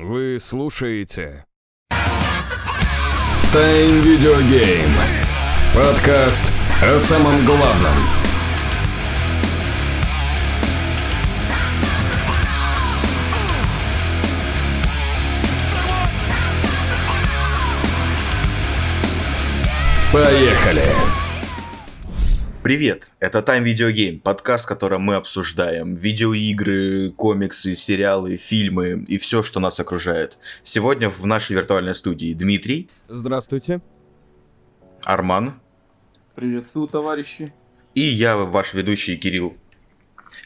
Вы слушаете Тайм Видеогейм Подкаст о самом главном Поехали! Привет, это Time Video Game, подкаст, в котором мы обсуждаем видеоигры, комиксы, сериалы, фильмы и все, что нас окружает. Сегодня в нашей виртуальной студии Дмитрий, Здравствуйте. Арман Приветствую, товарищи. и я, ваш ведущий Кирилл.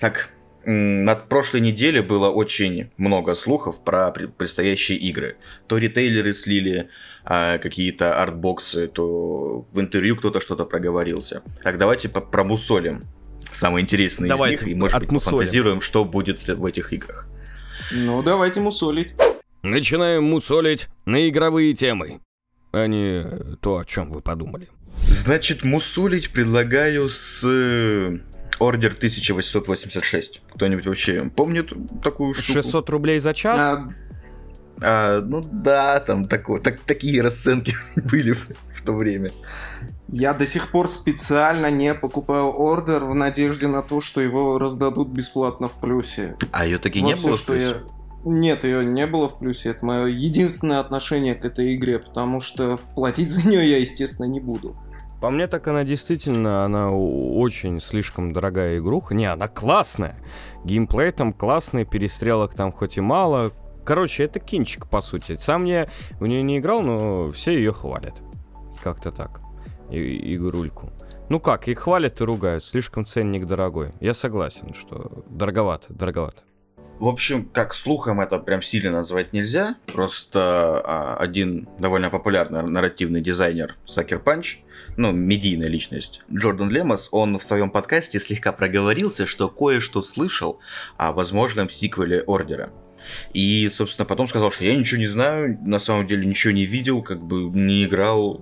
Так, м, над прошлой неделе было очень много слухов про пре- предстоящие игры. То ритейлеры слили а, какие-то артбоксы, то в интервью кто-то что-то проговорился. Так, давайте промусолим самые интересные Давайте, из них и, может быть, отмусолим. пофантазируем, что будет в в этих играх. Ну, давайте мусолить. Начинаем мусолить на игровые темы, а не то, о чем вы подумали. Значит, мусолить предлагаю с э, Ордер 1886. Кто-нибудь вообще помнит такую штуку? 600 рублей за час? А, А, ну да, там тако- так, такие расценки были в, в то время. я до сих пор специально не покупаю ордер в надежде на то, что его раздадут бесплатно в плюсе. А ее таки Вот не всё, было, что я... Нет, ее не было в плюсе. Это мое единственное отношение к этой игре, потому что платить за нее я, естественно, не буду. По мне так она действительно, она очень слишком дорогая игруха. Не, она классная. Геймплей там классный, перестрелок там хоть и мало. Короче, это кинчик, по сути. Сам я в нее не играл, но все ее хвалят. Как-то так. И- игрульку. Ну как, их хвалят и ругают. Слишком ценник дорогой. Я согласен, что дороговато, дороговато. В общем, как слухом это прям сильно назвать нельзя. Просто а, один довольно популярный нарративный дизайнер Сакер Панч, ну, медийная личность, Джордан Лемос, он в своем подкасте слегка проговорился, что кое-что слышал о возможном сиквеле Ордера. И, собственно, потом сказал, что я ничего не знаю, на самом деле ничего не видел, как бы не играл,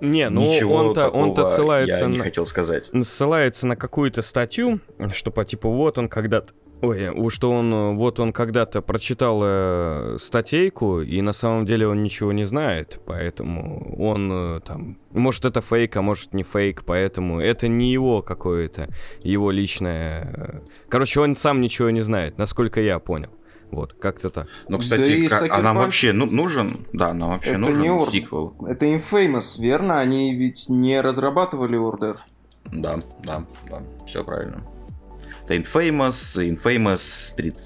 Не, ну он-то, он-то ссылается я не на... хотел сказать. ссылается на какую-то статью, что по типу вот он когда-то Ой, что он, вот он когда-то прочитал э, статейку, и на самом деле он ничего не знает, поэтому он э, там, может это фейк, а может не фейк, поэтому это не его какое-то, его личное... э, Короче, он сам ничего не знает, насколько я понял. Вот, как-то так. Ну, Да кстати, и ка- Sucker а нам вообще ну, нужен? Да, нам вообще Это нужен не Ордер. сиквел. Это Infamous, верно? Они ведь не разрабатывали ордер. Да, да, да, все правильно. Это Infamous, Infamous, Street,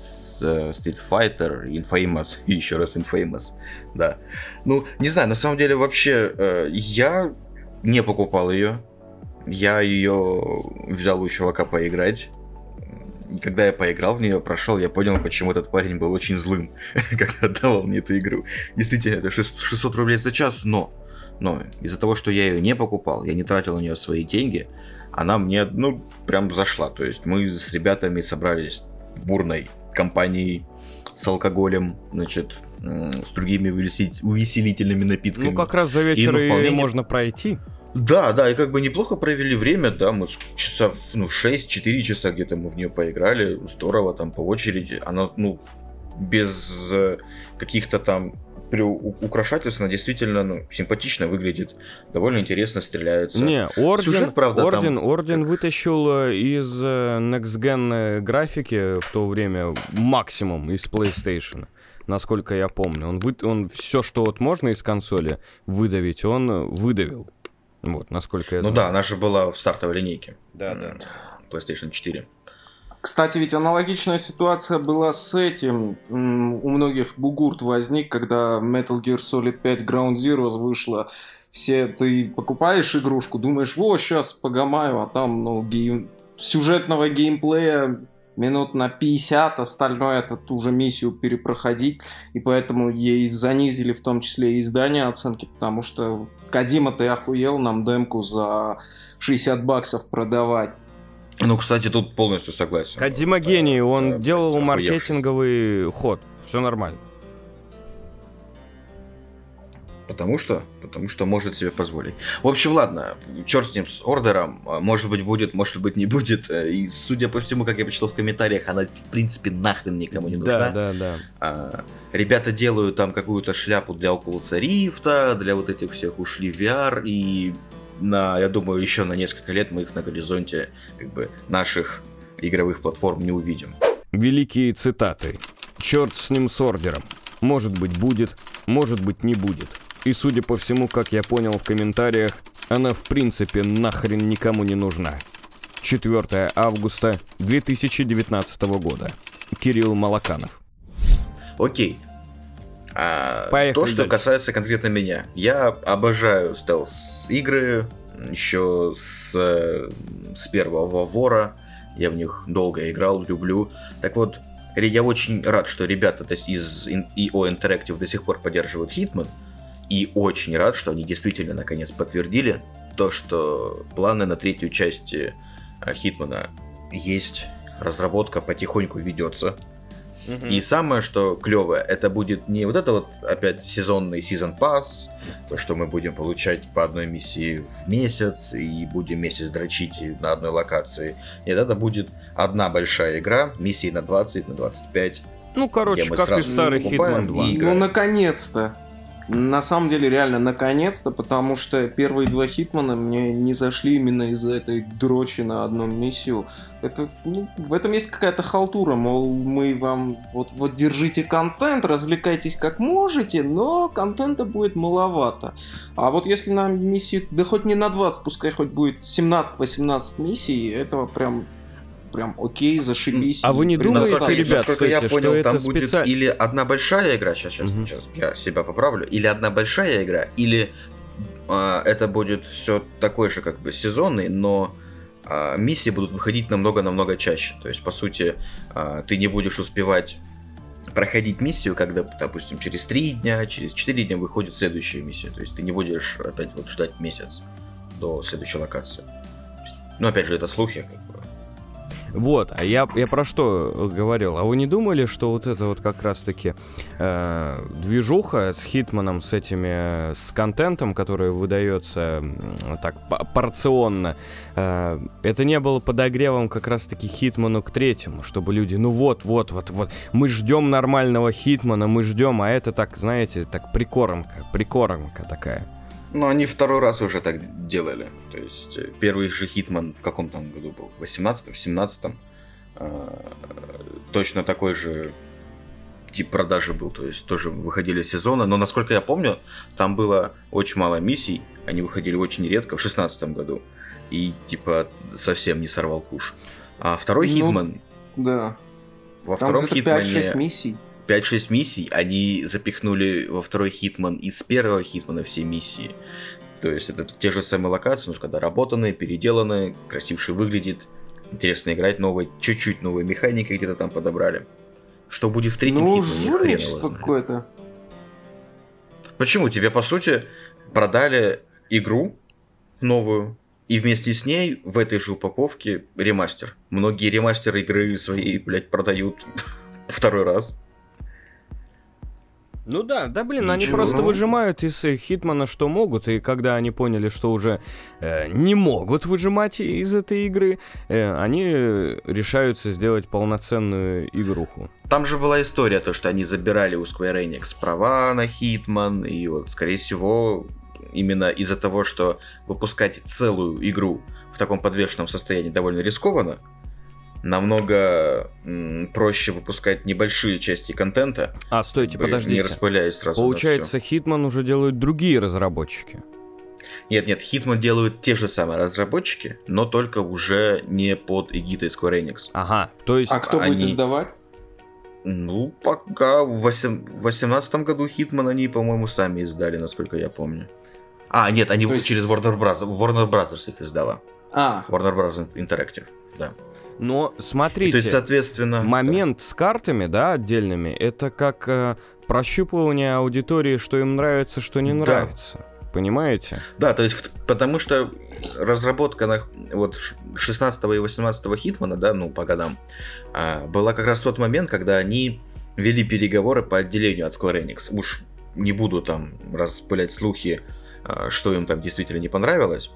э, Street Fighter, Infamous и еще раз Infamous, да. Ну, не знаю, на самом деле вообще э, я не покупал ее. Я ее взял у чувака поиграть. И когда я поиграл в нее, прошел, я понял, почему этот парень был очень злым, когда отдавал мне эту игру. Действительно, это шест- 600 рублей за час, но, но из-за того, что я ее не покупал, я не тратил на нее свои деньги, она мне, ну, прям зашла. То есть мы с ребятами собрались бурной компанией с алкоголем, значит, с другими увесели- увеселительными напитками. Ну, как раз за вечер ну, вполне не- можно пройти. Да, да, и как бы неплохо провели время, да, мы часов, ну, 6-4 часа где-то мы в нее поиграли, здорово, там, по очереди, она, ну, без э, каких-то там приу- украшательств, она действительно, ну, симпатично выглядит, довольно интересно стреляется. Не, Орден, Сюжет, правда, там Орден, Орден как- вытащил э, из э, Next Gen графики в то время максимум из PlayStation. Насколько я помню. Он, вы, он все, что вот можно из консоли выдавить, он выдавил. Вот, насколько я Ну знаю. да, она же была в стартовой линейке. Да, М, PlayStation 4. Кстати, ведь аналогичная ситуация была с этим. У многих бугурт возник, когда Metal Gear Solid 5 Ground Zeroes вышла. Все, ты покупаешь игрушку, думаешь, во, сейчас погамаю, а там, ну, гейм... сюжетного геймплея минут на 50, остальное это ту же миссию перепроходить, и поэтому ей занизили в том числе и издание оценки, потому что Кадима, ты охуел нам демку за 60 баксов продавать. Ну, кстати, тут полностью согласен. Кадзима гений, он Э, делал маркетинговый ход. Все нормально. Потому что? Потому что может себе позволить. В общем, ладно, черт с ним, с ордером. А, может быть будет, может быть не будет. Э, и судя по всему, как я почитал в комментариях, она в принципе нахрен никому не нужна. Да, да, да. А, ребята делают там какую-то шляпу для Oculus Rift, для вот этих всех ушли в VR, и на, я думаю, еще на несколько лет мы их на горизонте как бы наших игровых платформ не увидим. Великие цитаты. Черт с ним с ордером. Может быть будет, может быть не будет. И судя по всему, как я понял в комментариях, она в принципе нахрен никому не нужна. 4 августа 2019 года. Кирилл Малаканов. Окей. А, Поехали то, что дальше. касается конкретно меня. Я обожаю стелс-игры еще с, с первого вора. Я в них долго играл, люблю. Так вот, я очень рад, что ребята из EO Interactive до сих пор поддерживают Hitman. И очень рад, что они действительно наконец подтвердили то, что планы на третью часть э, Хитмана есть. Разработка потихоньку ведется. И самое, что клевое, это будет не вот это вот опять сезонный сезон пас, то, что мы будем получать по одной миссии в месяц и будем месяц дрочить на одной локации. Нет, это будет одна большая игра, миссии на 20, на 25. Ну, короче, как и старый Hitman 2. и- Ну, наконец-то. На самом деле, реально, наконец-то, потому что первые два Хитмана мне не зашли именно из-за этой дрочи на одном миссию. Это, ну, в этом есть какая-то халтура, мол, мы вам, вот, вот держите контент, развлекайтесь как можете, но контента будет маловато. А вот если на миссии, да хоть не на 20, пускай хоть будет 17-18 миссий, этого прям, прям окей, зашибись. А вы не думаете. Насколько- ребят, насколько я понял, что там это будет специально- или одна большая игра, сейчас, сейчас, Мгм. сейчас я себя поправлю, или одна большая игра, или а, это будет все такой же как бы сезонный, но а, миссии будут выходить намного-намного чаще. То есть, по сути, а, ты не будешь успевать проходить миссию, когда, допустим, через 3 дня, через 4 дня выходит следующая миссия. То есть ты не будешь опять вот ждать месяц до следующей локации. Ну, опять же, это слухи, как бы. Вот, а я, я про что говорил? А вы не думали, что вот это вот как раз-таки э, движуха с Хитманом, с этими, э, с контентом, который выдается так по- порционно, э, это не было подогревом как раз-таки Хитману к третьему, чтобы люди, ну вот, вот, вот, вот, мы ждем нормального Хитмана, мы ждем, а это так, знаете, так прикормка, прикормка такая. Ну, они второй раз уже так делали. То есть, э, первый же Hitman в каком там году был? В 18 в 17 Точно такой же тип продажи был. То есть, тоже выходили сезоны. Но, насколько я помню, там было очень мало миссий. Они выходили очень редко в 16 году. И, типа, совсем не сорвал куш. А второй Ну, Hitman... Да. Во Там втором где-то 5-6 Хитмане... миссий. 5-6 миссий, они запихнули во второй Hitman из первого Хитмана все миссии. То есть это те же самые локации, но когда работанные, переделанные, красивше выглядит, интересно играть, новые, чуть-чуть новые механики где-то там подобрали. Что будет в третьем Ну, Хитмане, хрен его какое-то. Почему? Тебе, по сути, продали игру новую, и вместе с ней в этой же упаковке ремастер. Многие ремастеры игры свои, блядь, продают второй раз. Ну да, да блин, они Ничего. просто Ну. выжимают из э, Хитмана что могут, и когда они поняли, что уже э, не могут выжимать из этой игры, э, они э, решаются сделать полноценную игруху. Там же была история, то, что они забирали у Square Enix права на Хитман, и вот, скорее всего, именно из-за того, что выпускать целую игру в таком подвешенном состоянии довольно рискованно, намного м, проще выпускать небольшие части контента, А, стойте, бы не подождите. распыляясь сразу Получается, Hitman уже делают другие разработчики. Нет, нет, Hitman делают те же самые разработчики, но только уже не под эгидой Square Enix. Ага, то есть... А кто будет они- издавать? Ну, пока в 2018 году Hitman они, по-моему, сами издали, насколько я помню. А, нет, они То есть- через Warner Bros. Warner Brothers их издала. А, Warner Bros. Interactive, да. Но смотрите, то есть, соответственно... момент с картами, да, отдельными, это как э, прощупывание аудитории, что им нравится, что не Да. нравится. Понимаете? Да, да, то есть, потому что разработка на вот ш- 16 и 18 Хитмана, да, ну, по годам, а, была как раз тот момент, когда они вели переговоры по отделению от Square Enix. Уж не буду там распылять слухи, а, что им там действительно не понравилось.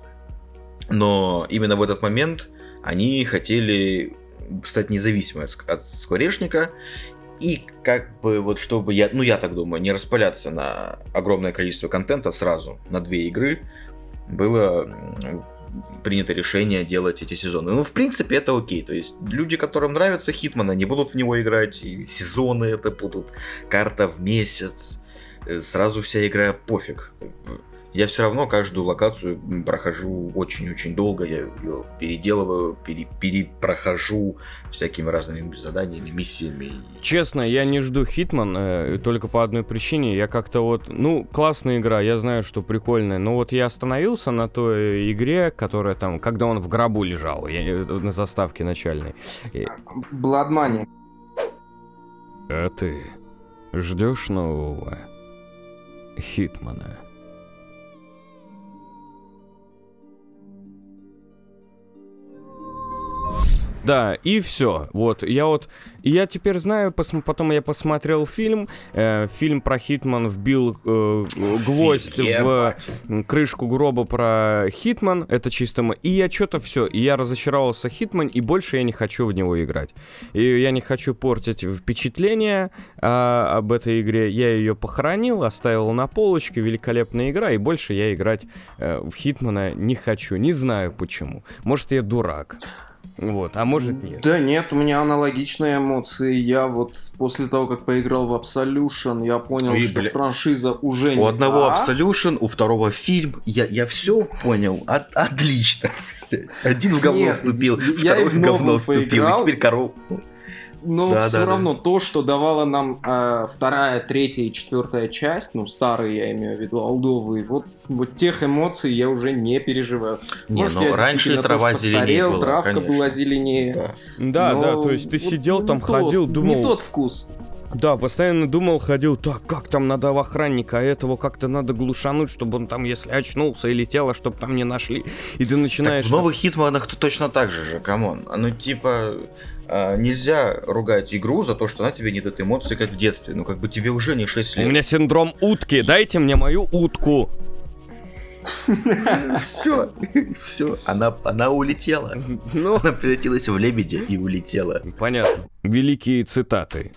Но именно в этот момент они хотели стать независимой от скворечника и как бы вот чтобы я, ну я так думаю, не распыляться на огромное количество контента сразу на две игры, было принято решение делать эти сезоны. Ну, в принципе, это окей. То есть люди, которым нравится Хитман, они будут в него играть. И сезоны это будут. Карта в месяц. Э, сразу вся игра пофиг я все равно каждую локацию прохожу очень-очень долго, я ее переделываю, пере, перепрохожу всякими разными заданиями, миссиями. Честно, я не жду Хитман э, только по одной причине. Я как-то вот, ну, классная игра, я знаю, что прикольная, но вот я остановился на той игре, которая там, когда он в гробу лежал, я, э, на заставке начальной. Money. А ты ждешь нового Хитмана? Да, и все. Вот, я вот я теперь знаю, пос- потом я посмотрел фильм, э, фильм про Hitman вбил э, гвоздь в крышку гроба про Hitman, это чисто. И я что-то все, и я разочаровался Hitman, и больше я не хочу в него играть. И я не хочу портить впечатление э, об этой игре. Я ее похоронил, оставил на полочке, великолепная игра, и больше я играть э, в Хитмана не хочу. Не знаю почему. Может, я дурак. Вот, а может нет. Да нет, у меня аналогичные эмоции. Я вот после того, как поиграл в Absolution, я понял, Ой, что бля... франшиза уже не У одного та. Absolution, у второго фильм. Я, я все понял. От, отлично. Один в говно Нет, вступил, я второй в говно вступил, и теперь коров но да, все да, равно да. то, что давала нам э, вторая, третья и четвертая часть, ну старые я имею в виду, алдовые, вот, вот тех эмоций я уже не переживаю. Не, Может, ну, я раньше трава зеленее была, травка конечно. была зеленее. Да, да, да, то есть ты вот сидел там, тот, ходил, думал... Не тот вкус. Да, постоянно думал, ходил, так, как там надо в охранника, а этого как-то надо глушануть, чтобы он там, если очнулся или тело, чтобы там не нашли. И ты начинаешь... Так в новых хитманах то точно так же же, come on. Ну, типа, а, нельзя ругать игру за то, что она тебе не дает эмоции, как в детстве. Ну, как бы тебе уже не 6 лет. У меня синдром утки, дайте мне мою утку. Все, все, она, она улетела. Ну, она превратилась в лебедя и улетела. Понятно. Великие цитаты.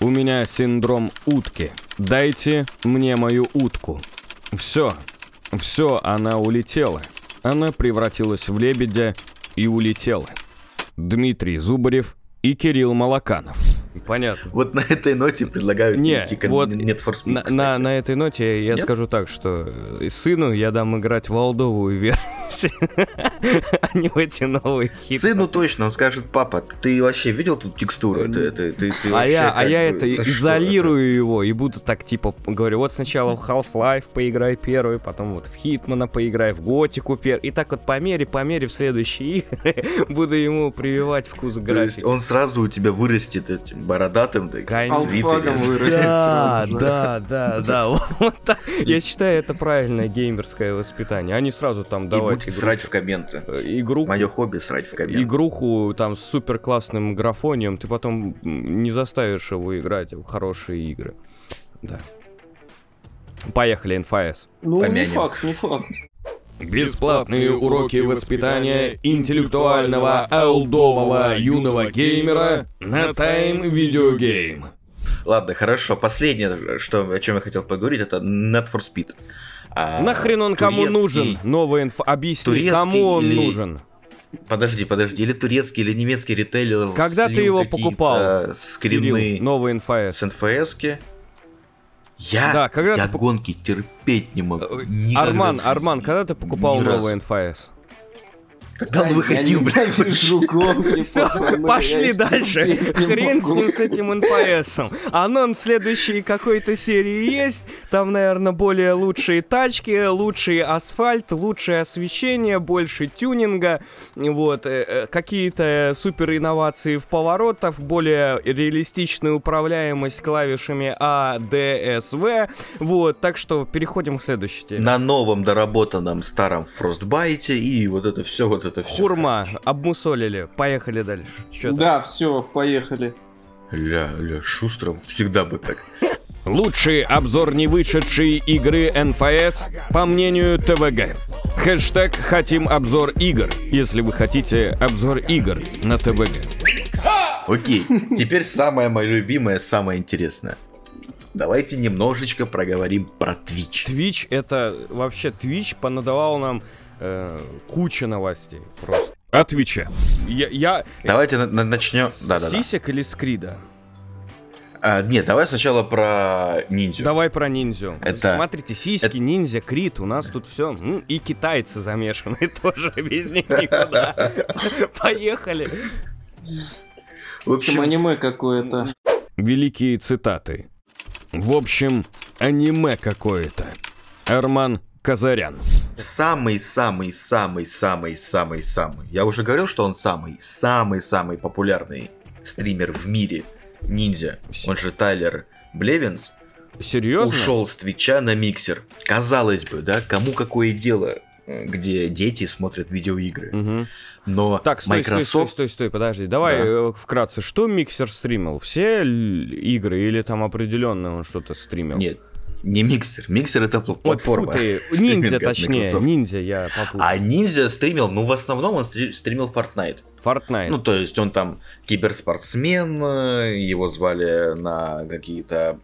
У меня синдром утки. Дайте мне мою утку. Все, все, она улетела. Она превратилась в лебедя и улетела. Дмитрий Зубарев и Кирилл Малаканов. Понятно. Вот на этой ноте предлагаю Не, вот нет Speed, на, на, на этой ноте я нет? скажу так, что э, сыну я дам играть в олдовую версию, а не в эти новые хиты. Сыну точно, он скажет, папа, ты вообще видел тут текстуру? Ты, ты, ты, ты а я, а я это изолирую его и буду так типа говорю, вот сначала в Half-Life поиграй первый, потом вот в Хитмана поиграй, в Готику первый, и так вот по мере, по мере в следующие игры буду ему прививать вкус графики. он сразу у тебя вырастет этим бородатым, да, Алтфагом вырастет да. Да, да, да, вот так. Я считаю, это правильное геймерское воспитание. Они сразу там давать... И срать в комменты. Э, игруху. Мое хобби срать в комменты. Игруху там с супер классным графонием, ты потом не заставишь его играть в хорошие игры. Да. Поехали, НФС. Ну, Помянем. не факт, не факт. Бесплатные уроки воспитания интеллектуального алдового юного геймера на Time Video Game. Ладно, хорошо. Последнее, что, о чем я хотел поговорить, это Net for Speed. А, Нахрен он кому нужен? Новая инфа. Объясни, кому он или... нужен? Подожди, подожди, или турецкий, или немецкий ритейлер. Когда ты его покупал? Скрины новый НФС. С НФСки. Я, да, когда я ты... гонки терпеть не могу. Э, Никогда Арман, Арман, когда ты покупал новый НФС? Когда он выходил, блядь. Все, пошли дальше. Хрен с ним, с этим НПСом. Анонс следующей какой-то серии есть. Там, наверное, более лучшие тачки, лучший асфальт, лучшее освещение, больше тюнинга. Вот. Э, э, какие-то супер инновации в поворотах, более реалистичная управляемость клавишами А, Д, С, В. Вот. Так что переходим к следующей теме. На новом доработанном старом Frostbite и вот это все вот это все. Хурма, обмусолили. Поехали дальше. Что да, все, поехали. Ля, ля, Шустров всегда бы так. Лучший обзор не вышедшей игры НФС по мнению ТВГ. Хэштег «Хотим обзор игр», если вы хотите обзор игр на ТВГ. Окей, теперь самое мое любимое, самое интересное. Давайте немножечко проговорим про Twitch. Twitch это вообще Twitch понадавал нам э, куча новостей просто. О Твиче. Я, я... Давайте на- на- начнем. С Да-да-да. Сисек или Скрида? А, нет, давай сначала про ниндзю. Давай про ниндзю. Это- Смотрите, сиськи, это- ниндзя, крит, у нас тут все. И китайцы замешаны тоже, без них никуда. Поехали. В общем, аниме какое-то. Великие цитаты. В общем, аниме какое-то. Арман Казарян. самый-самый-самый-самый-самый. Я уже говорил, что он самый, самый-самый популярный стример в мире. Ниндзя. Он же Тайлер Блевинс. Серьезно? Ушел с Твича на миксер. Казалось бы, да, кому какое дело, э, где дети смотрят видеоигры. Мгм. Но Так, стой, стой, Microsoft... стой, стой, стой, подожди. Давай Да. э, вкратце, что миксер стримил? Все игры или там определенно он что-то стримил? Нет, не миксер. Миксер это платформа. фу ты, ниндзя точнее, ниндзя я попутал. А ниндзя стримил, ну, в основном он стри- стримил Fortnite. Fortnite. Ну, то есть он там киберспортсмен, э, его звали на какие-то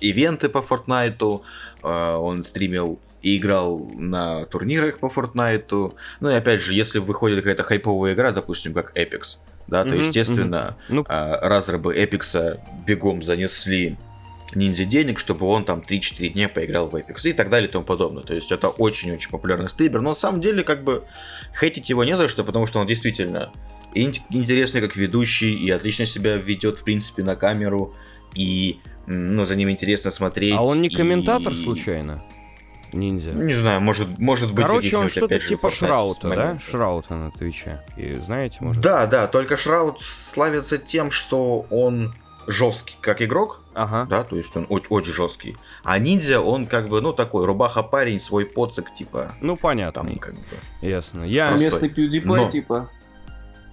ивенты по Фортнайту, э, он стримил и играл на турнирах по Фортнайту. Ну и опять же, если выходит какая-то хайповая игра, допустим, как Apex, да, то Мгм, естественно, а, разрабы Эпикса бегом занесли ниндзя денег, чтобы он там 3-4 дня поиграл в Apex и так далее и тому подобное. То есть это очень-очень популярный стример, но на самом деле как бы хейтить его не за что, потому что он действительно ин- интересный как ведущий и отлично себя ведет в принципе на камеру и ну, за ним интересно смотреть. а он не и- комментатор случайно? Ниндзя. Не знаю, может, может быть Короче, он что-то типа Шраута, да? Шраута на Твиче. И знаете, может? Да, да, только Шраут славится тем, что он жесткий как игрок, Ага. да, то есть он очень, очень жесткий. А ниндзя, он как бы, ну, такой, рубаха парень, свой поцик, типа, Ну, понятно. там, как бы. Ясно. Я... Простой. Местный PewDiePie, Но. типа.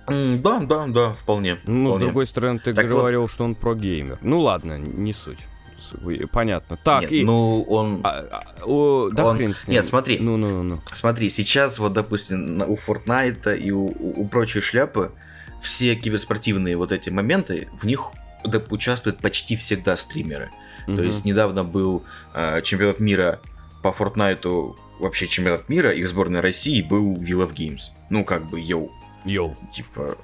Да, да, да, вполне. Ну, с вполне. другой стороны, ты Так вот- говорил, что он про-геймер. Ну, ладно, не суть. С- Понятно. Так, Нет, и... ну, он... А, а, о, да он- хрен с ним. Нет, смотри. Ну-ну-ну. Смотри, сейчас вот, допустим, у Fortnite и у, у, у прочей шляпы все киберспортивные вот эти моменты, в них участвуют почти всегда стримеры. То есть недавно был э, чемпионат мира по Fortnite, вообще чемпионат мира, их сборная России был Wheel of Games. Ну, как бы, йоу, Йоу. типа,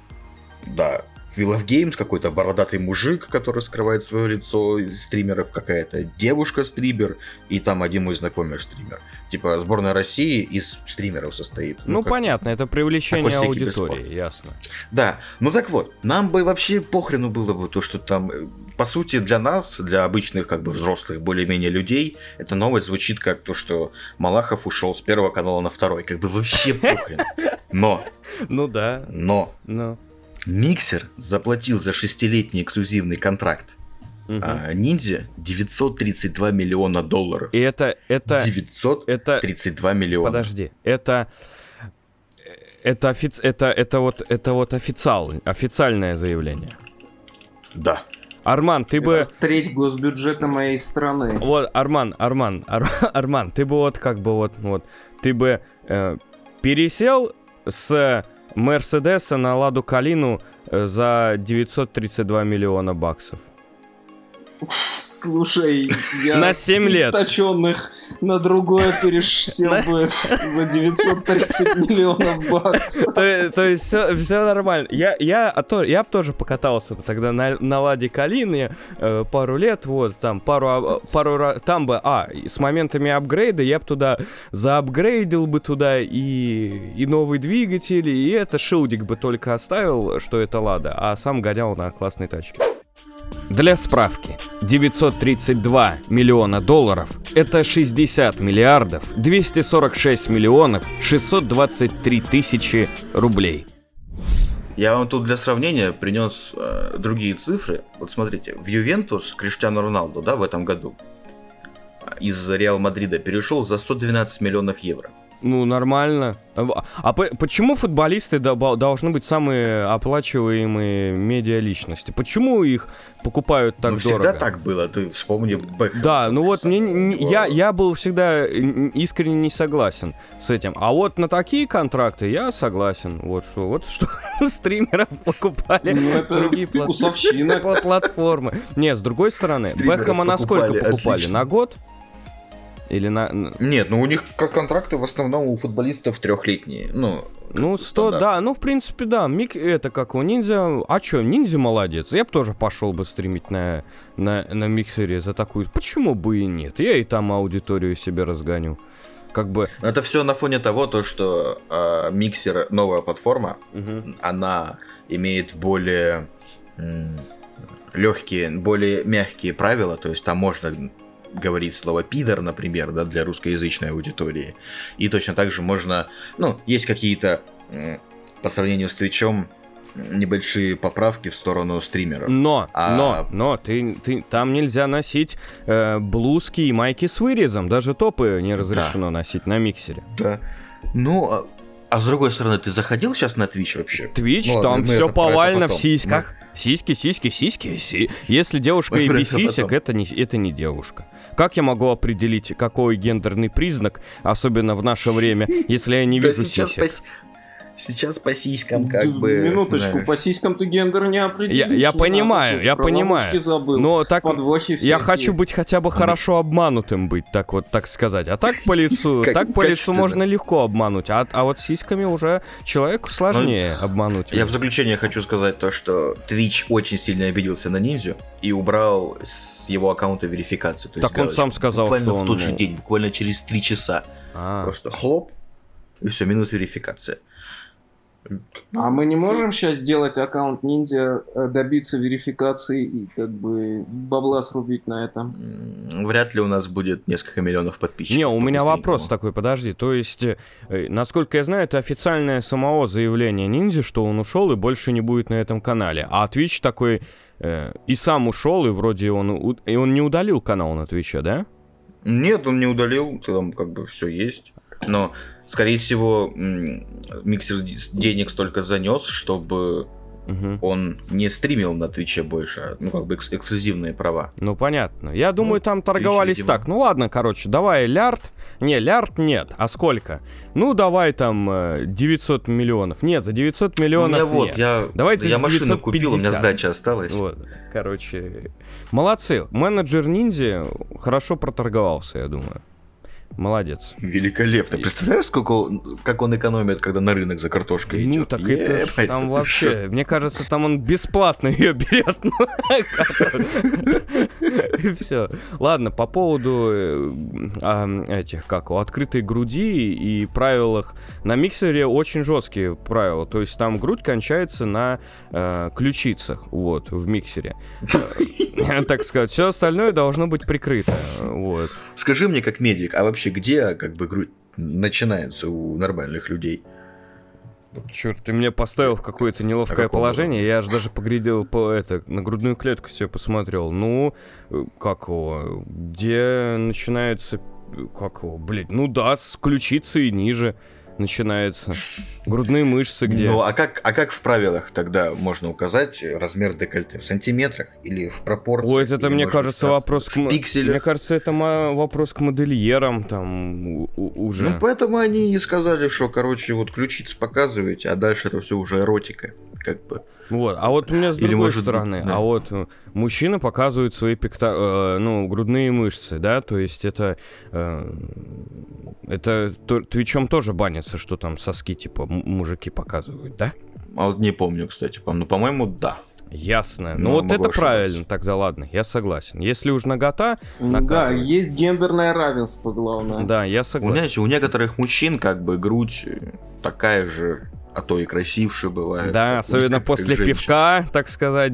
да, Wheel of Games, какой-то бородатый мужик, который скрывает свое лицо стримеров, какая-то девушка-стример, и там один мой знакомый стример. Типа, сборная России из стримеров состоит. Ну, как- понятно, это привлечение аудитории, киберспорт. ясно. Да, ну так вот, нам бы вообще похрену было бы то, что там, э, по сути, для нас, для обычных, как бы, взрослых, более-менее людей, эта новость звучит как то, что Малахов ушел с первого канала на второй, как бы вообще похрен. Но, Ну да, но, ну. Миксер заплатил за шестилетний эксклюзивный контракт мгм. а, Ниндзя 932 миллиона долларов. И это, это, 932 это, миллиона. подожди, это, это, офиц, это, это вот, это вот официал, официальное заявление. Да. Арман, ты бы, Это треть госбюджета моей страны. вот, Арман, Арман, Ар- Арман, ты бы вот как бы вот, вот, ты бы э, пересел с Мерседеса на Ладу Калину э, за 932 миллиона баксов. Слушай, я На семь лет. точенных на другое пересел бы за 930 миллионов баксов. То, есть все, нормально. Я, я, бы тоже покатался тогда на, Ладе Калине э, пару лет, вот, там, пару, пару там бы, а, с моментами апгрейда я бы туда заапгрейдил бы туда и, и новый двигатель, и это шилдик бы только оставил, что это Лада, а сам гонял на классной тачке. Для справки, 932 миллиона долларов – это 60 миллиардов 246 миллионов 623 тысячи рублей. Я вам тут для сравнения принес э, другие цифры. Вот смотрите, в Ювентус Криштиану Роналду, да, в этом году э, из Реал Мадрида перешел за 112 миллионов евро. Ну, нормально. А, по- почему футболисты должны быть самые оплачиваемые медиа-личности? Почему их покупают так ну, дорого? всегда так было, ты вспомни Бэкхэма. Да, ну вот мне, Его- я, я был всегда н- искренне не согласен с этим. А вот на такие контракты я согласен. Вот что, вот что стримеров покупали Ну, это другие плат- платформы. Не, с другой стороны, Бэхэма на сколько покупали, покупали? На год? Или на... Нет, ну у них как контракты в основном у футболистов трехлетние. Ну, Ну, 100, стандарт. да, ну, в принципе, да. Мик, это как у ниндзя. А чё, ниндзя молодец. Я бы тоже пошел бы стримить на, на, на миксере за такую. Почему бы и нет? Я и там аудиторию себе разгоню. Как бы... Это все на фоне того, то, что э, миксер, новая платформа, она имеет более легкие, более мягкие правила, то есть там можно говорить слово пидор, например, да, для русскоязычной аудитории. И точно так же можно, ну, есть какие-то по сравнению с Твичом небольшие поправки в сторону стримеров. Но, А- но, но, ты, ты, там нельзя носить э, блузки и майки с вырезом. Даже топы не разрешено носить на миксере. Да. Ну, а, а с другой стороны, ты заходил сейчас на Twitch вообще? Твич, Ну там мы все повально в сиськах. Сиськи, сиськи, сиськи. си- Если девушка Мы и без сисек, потом. это не, это не девушка. Как я могу определить, какой гендерный признак, особенно в наше время, если я не вижу сисек? Сейчас по сиськам как Д- бы... Минуточку, знаешь. по сиськам ты гендер не определишь. Я- я не понимаю, надо, я понимаю. забыл. Но так я хочу быть хотя бы хорошо обманутым быть, так вот, так сказать. А так по лицу, так по лицу можно легко обмануть, а, а вот сиськами уже человеку сложнее обмануть. Я в заключение хочу сказать то, что Twitch очень сильно обиделся на ниндзю и убрал с его аккаунта верификацию. То есть Так он галочку. сам сказал, буквально что в он, тот же ну- день, буквально через три часа. А. Просто хлоп, и все, минус верификация. А мы не можем сейчас сделать аккаунт ниндзя, э, добиться верификации и как бы бабла срубить на этом? Вряд ли у нас будет несколько миллионов подписчиков. Не, у меня вопрос такой, подожди. То есть, э, насколько я знаю, это официальное самого заявление ниндзя, что он ушел и больше не будет на этом канале. А Twitch такой э, и сам ушел, и вроде он, и он не удалил канал на Твиче, да? Нет, он не удалил, там как бы все есть. Но, скорее всего, миксер денег столько занес, чтобы Мгм. он не стримил на Твиче больше, а, ну, как бы экс- эксклюзивные права. Ну, понятно. Я думаю, там торговались видимо. так. Ну, ладно, короче, давай лярд. Не, лярд нет. А сколько? Ну, давай там э, 900 миллионов. Нет, за 900 у миллионов меня вот, нет. я, Давай за я машину купил, у меня 950. сдача осталась. Вот, короче, молодцы. Менеджер ниндзя хорошо проторговался, я думаю. Молодец. Великолепно. Представляешь, сколько он- как он экономит, когда на рынок за картошкой идет? Ну, так это ж там вообще, мне кажется, там он бесплатно ее берет. ну, И все. Ладно, по поводу э, этих, как, его, открытой груди и правилах. На миксере очень жесткие правила. То есть там грудь кончается на э, ключицах, вот, в миксере. Э, Так сказать, все остальное должно быть прикрыто. Вот. шо? Скажи мне, как медик, а вообще где как бы грудь начинается у нормальных людей? Черт, ты меня поставил в какое-то неловкое каком положение. Я же даже поглядел по это, на грудную клетку себе посмотрел. Ну, э, как его, где начинается, э, как его, блядь, ну да, с ключицы и ниже начинается. Грудные мышцы где? Ну, а как, а как в правилах тогда можно указать размер декольте? В сантиметрах или в пропорциях? Ой, это, мне кажется, вопрос к... пикселях? Мне кажется, это вопрос к модельерам там уже. Ну, поэтому они и сказали, что, короче, вот ключицы показываете, а дальше это все уже эротика. Как бы. Вот, а вот у меня с Или другой может быть, стороны, да. а вот э, мужчина показывает свои пекта... э, ну, грудные мышцы, да, то есть это... э, это то- твичом тоже банится, что там соски, типа, мужики показывают, да? А вот не помню, кстати. по- Ну, по-моему, да. Ясно. Ну, Ну, вот это ошибаться. правильно, тогда ладно, я согласен. Если уж нагота, Да, есть гендерное равенство, главное. да, я У, согласен. меня- у некоторых мужчин как бы грудь такая же, а то и красивше бывает. Да, особенно после пивка, так сказать,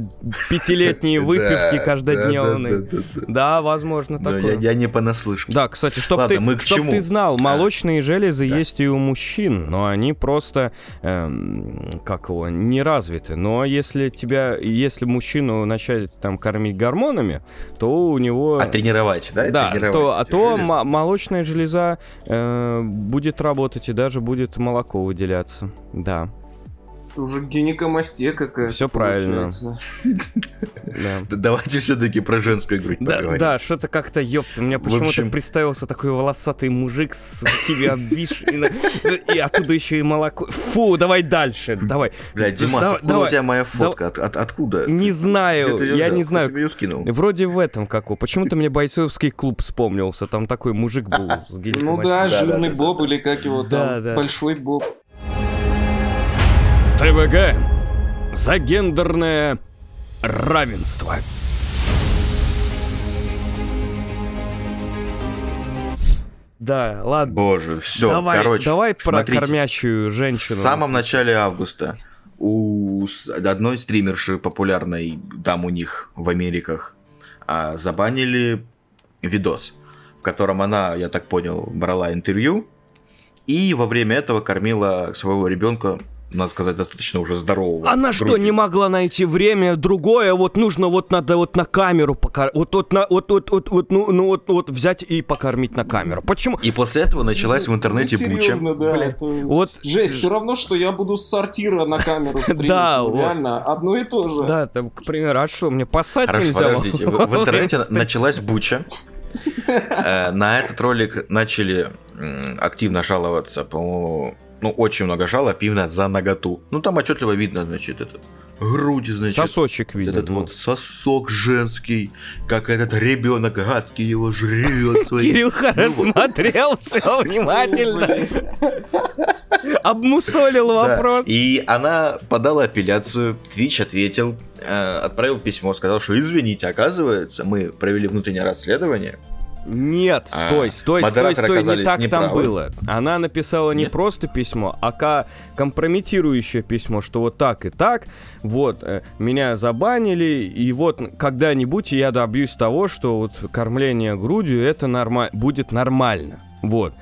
пятилетние выпивки каждодневные. Да, возможно, такое. Я не понаслышке. Да, кстати, чтобы ты, чтоб ты знал, молочные железы есть и у мужчин, но они просто, эм, как его, не развиты. Но если тебя, если мужчину начать там кормить гормонами, то у него... А тренировать, да? Да, то, а то молочная железа э, будет работать и даже будет молоко выделяться. Да. Это уже гинекомастия какая-то. Все правильно. Давайте все-таки про женскую грудь поговорим. Да, что-то как-то, ёпта, мне почему-то представился такой волосатый мужик с такими обвисшими, и оттуда еще и молоко. Фу, давай дальше, давай. Бля, Димас, откуда у тебя моя фотка? Откуда? Не знаю, я не знаю. Ты скинул? Вроде в этом как Почему-то мне бойцовский клуб вспомнился, там такой мужик был с Ну да, жирный Боб или как его там, большой Боб. ТВГ за гендерное равенство. Да, ладно. Боже, все, давай, короче. Давай про кормящую женщину. В самом начале августа у одной стримерши популярной там у них в Америках а, забанили видос, в котором она, я так понял, брала интервью и во время этого кормила своего ребенка надо сказать, достаточно уже здорового. Она что, не могла найти время другое? Вот нужно вот надо вот на камеру покормить. Вот, вот, на, вот, вот, вот, вот, ну, ну вот, вот взять и покормить на камеру. Почему? И после этого началась в интернете ну, буча. да. Бля, вот... Жесть, все равно, что я буду с сортира на камеру стримить. Да, реально, одно и то же. Да, там, к примеру, а что, мне посадить Хорошо, нельзя? подождите, в интернете началась буча. Э, на этот ролик начали активно жаловаться, по-моему, ну, очень много жалоб именно за наготу. Ну, там отчетливо видно, значит, этот грудь, значит. Сосочек видно. Этот ну. вот сосок женский, как этот ребенок гадкий его жрет своим. Кирюха ну, рассмотрел все внимательно. Обмусолил вопрос. И она подала апелляцию, Твич ответил, э, отправил письмо, сказал, что извините, оказывается, мы провели внутреннее расследование, нет, а, стой, стой, стой, стой, не так неправы. там было. Она написала не Нет? просто письмо, а компрометирующее письмо, что вот так и так, вот, э, меня забанили, и вот когда-нибудь я добьюсь того, что вот кормление грудью это норма- будет нормально. Вот.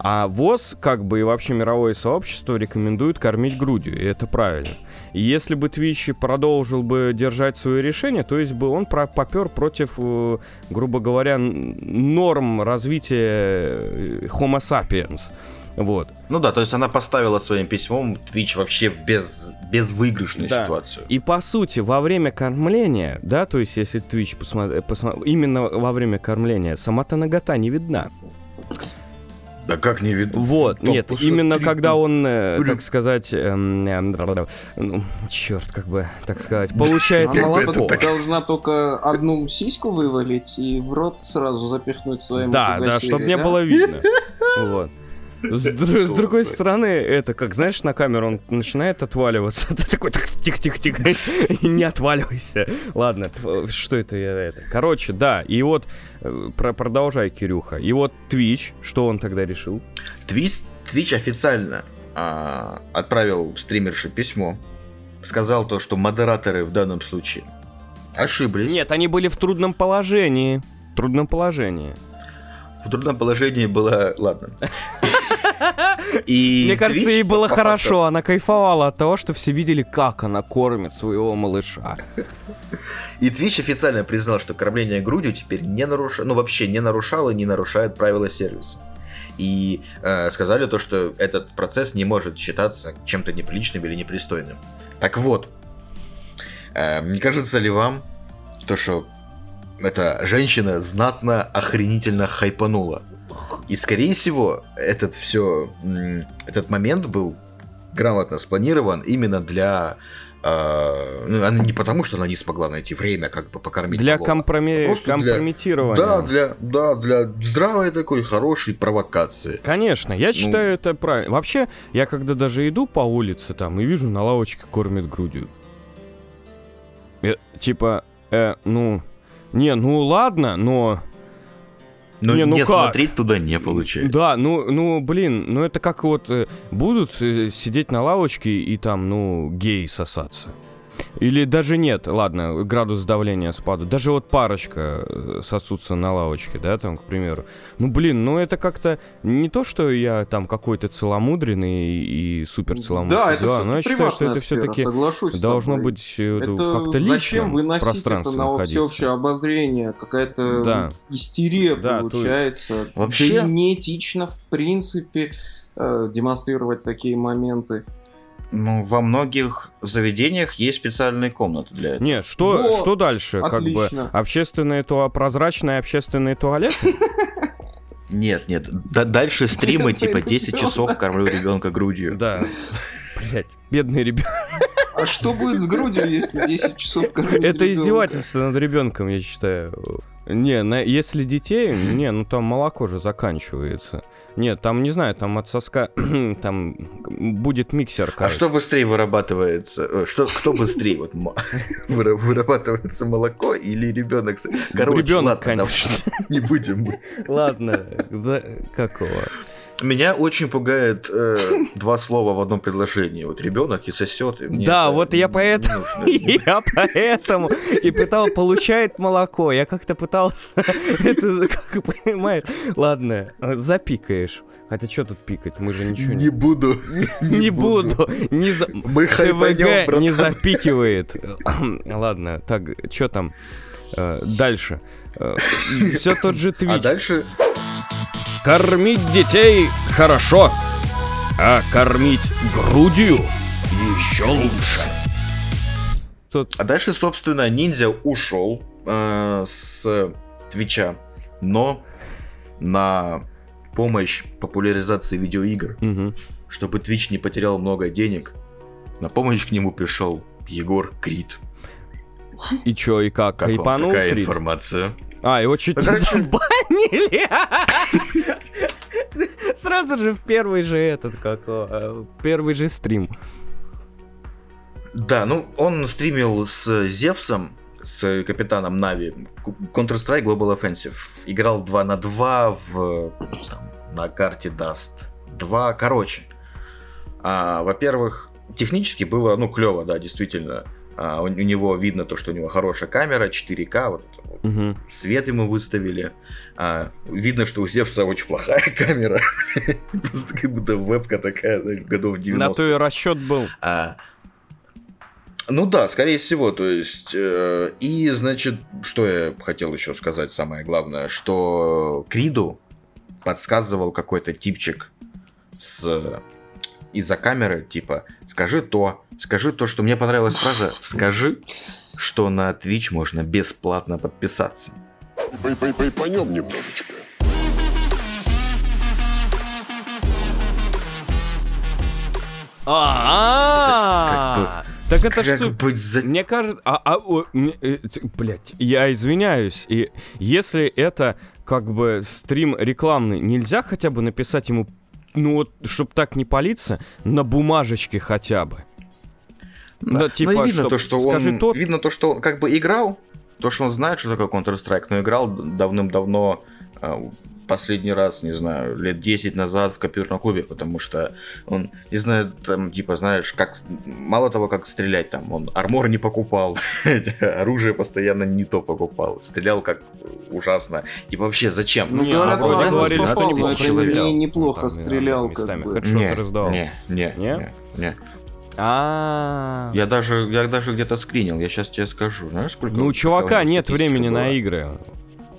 А ВОЗ, как бы и вообще мировое сообщество рекомендует кормить грудью, и это правильно. Если бы Twitch продолжил бы держать свое решение, то есть бы он попер против, э, грубо говоря, норм развития э, Homo sapiens. Вот. Ну да, то есть она поставила своим письмом Twitch вообще без, безвыигрышную да. ситуацию. И по сути, во время кормления, да, то есть если Twitch посмотри, посмотри именно во время кормления, сама-то нагота не видна. Да как не видно? Вот, Топ нет, именно когда он, э, так сказать, эм, э, ну, черт, как бы, так сказать, получает молоко. должна только одну сиську вывалить и в рот сразу запихнуть своим Да, да, чтобы не было видно. Вот. С, с другой стороны, это как, знаешь, на камеру он начинает отваливаться. Ты такой, тихо-тихо-тихо, не отваливайся. Ладно, что это я это? Короче, да, и вот э, про продолжай, Кирюха. И вот Twitch, что он тогда решил? Twitch, Twitch официально а, отправил стримерше письмо. Сказал то, что модераторы в данном случае ошиблись. Нет, они были в трудном положении. В трудном положении. В трудном положении было... Ладно. И Мне кажется, ей было хорошо. Она кайфовала от того, что все видели, как она кормит своего малыша. И Twitch официально признал, что кормление грудью теперь не нарушало, ну вообще не нарушало, не нарушает правила сервиса. И э, сказали то, что этот процесс не может считаться чем-то неприличным или непристойным. Так вот, э, не кажется ли вам то, что эта женщина знатно охренительно хайпанула? И, скорее всего, этот все, этот момент был грамотно спланирован именно для Uh, ну, она не потому, что она не смогла найти время, как бы покормить. Для компроми... компрометирования. Для, да, для, да, для здравой такой хорошей провокации. Конечно, я ну... считаю это правильно. Вообще, я когда даже иду по улице там и вижу на лавочке кормит грудью. Я, типа, э, ну, не, ну ладно, но Но Не, не, ну как? смотреть туда не получается. Да, ну, ну, блин, ну это как вот э, будут э, сидеть на лавочке и там, ну, геи сосаться. Или даже нет, ладно, градус давления спадает. Даже вот парочка э, сосутся на лавочке, да, там, к примеру. Ну, блин, ну это как-то не то, что я там какой-то целомудренный и, и супер целомудренный. Да, это но все-таки я считаю, что это все-таки должно быть э, Это как-то зачем личным выносить это на вот находиться. всеобщее обозрение? Какая-то Да. истерия Да, то- получается. Вообще- Да неэтично, в принципе, э, демонстрировать такие моменты. Ну, во многих заведениях есть специальные комнаты для этого. Не, что, Во, что дальше? отлично. Как бы общественные туа прозрачные общественные туалеты? Нет, нет. Да- дальше стримы типа 10 часов кормлю ребенка грудью. Да. Блять, бедный ребенок. А что будет с грудью, если 10 часов кормить Это издевательство над ребенком, я считаю. Не, на- если детей, не, ну там молоко же заканчивается. Нет, там, не знаю, там от соска, там будет миксер, А короче. что быстрее вырабатывается? э, Что, кто быстрее вот вырабатывается молоко или ребенок? Короче, Ребенок, ладно, конечно. не будем. Ладно, какого? Меня очень пугает э, два слова в одном предложении. Вот ребенок и сосет. и Да, вот я поэтому, я поэтому и пытал, получает молоко. Я как-то пытался, это, как понимаешь, ладно, запикаешь. Хотя что тут пикать, мы же ничего Не не... буду. Не буду, не за... Мы ТВГ не запикивает. Ладно, так, что там э, дальше? Все тот же А Twitch. дальше Кормить детей хорошо, а кормить грудью еще лучше. Тут А дальше, собственно, ниндзя ушел э, с Твича, но на помощь популяризации видеоигр, Мгм. чтобы Твич не потерял много денег, на помощь к нему пришел Егор Крид. И чё, и как? Как вам Хайпанул такая Крид? информация? А, его чуть Ну, не короче- забанили. Сразу же в первый же этот, как, э, первый же стрим. Да, ну он стримил с Зевсом, с капитаном Нави, Counter-Strike Global Offensive. Играл 2 на 2 в, там, на карте Dust 2. Короче, а, во-первых, технически было, ну, клево, да, действительно. А, у, у него видно то, что у него хорошая камера, 4К, вот, Мгм. свет ему выставили. А, видно, что у Зевса очень плохая камера. Просто как будто вебка такая, годов 90 На то и расчет был. а, ну да, скорее всего, то есть... э, и, значит, что я хотел еще сказать, самое главное, что Криду подсказывал какой-то типчик с из-за камеры, типа, скажи то, скажи то, что мне понравилась фраза, скажи, что на Twitch можно бесплатно подписаться. Поймем немножечко. А, так это Как супер. быть за... Мне кажется, а, а, о, э, блядь, я извиняюсь, и если это как бы стрим рекламный, нельзя хотя бы написать ему, ну вот, чтоб так не палиться, на бумажечке хотя бы. Да, Да, типа, ну видно чтоб то, что скажи он, тот- видно то, что он как бы играл, то, что он знает, что такое Counter-Strike, но играл давным-давно, а, последний раз, не знаю, лет 10 назад в компьютерном клубе, потому что он, не знаю, там, типа, знаешь, как, мало того, как стрелять там, он армор не покупал, оружие постоянно не то покупал, стрелял как ужасно, типа, вообще, зачем? Ну, Не, говорят, а вроде говорили, что это человек. не- Ну, неплохо там, стрелял, как бы. не, раздавал. не, не, Не? А. Я даже, я даже где-то скринил, я сейчас тебе скажу, знаешь, сколько? Ну, у чувака нет времени была? на игры.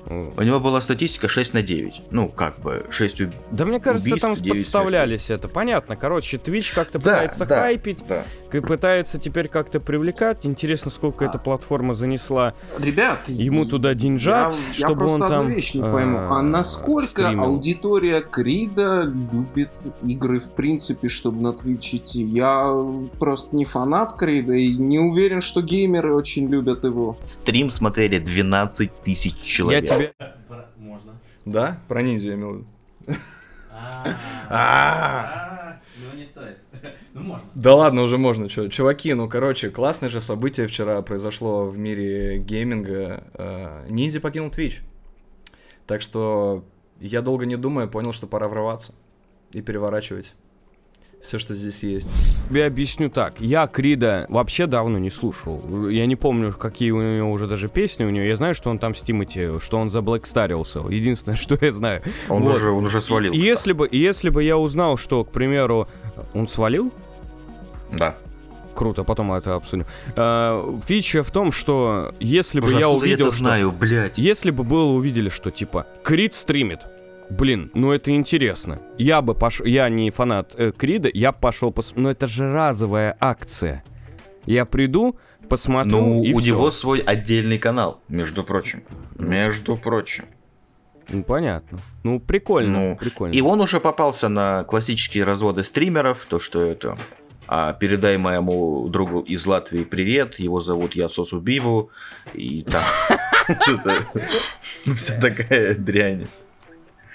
У него была статистика 6 на 9. Ну, как бы 6 уб- Да мне кажется, Убийств, там девять подставлялись это. Понятно. Короче, Twitch как-то Да, пытается да. хайпить, Да. и пытается теперь как-то привлекать. Интересно, сколько А. эта платформа занесла Ребят, ему туда деньжат, я, я чтобы просто он одну там. вещь не пойму. А э, насколько стримил. аудитория Крида любит игры в принципе, чтобы на Twitch идти? Я просто не фанат Крида и не уверен, что геймеры очень любят его. Стрим смотрели 12 тысяч Я человек. Тебе. Можно. Да? Про ниндзю я имел в виду. А, Ну не стоит. Ну можно. Да ладно, уже можно. Чё. Чуваки, ну короче, классное же событие вчера произошло в мире гейминга. Э, Ниндзя покинул Twitch. Так что я долго не думая понял, что пора врываться и переворачивать все, что здесь есть. Тебе объясню так. Я Крида вообще давно не слушал. Я не помню, какие у него уже даже песни у него. Я знаю, что он там с Тимати, что он за Блэк Старился. Единственное, что я знаю. Он, Вот. уже, он уже свалил. И если бы, если бы я узнал, что, к примеру, он свалил, Да. круто, потом это обсудим. А, фича в том, что если бы Боже, я увидел, это что- знаю, блядь. если бы было увидели, что типа Крид стримит, блин, ну это интересно. Я бы пошел, я не фанат э, Крида, я пошел пос... но это же разовая акция. Я приду, посмотрю Ну, и у всё. него свой отдельный канал, между прочим. Между прочим. Ну понятно. Ну прикольно, Ну, прикольно. И он уже попался на классические разводы стримеров, то, что это... А, передай моему другу из Латвии привет, его зовут Ясос Убиву, и там... Ну, вся такая дрянь.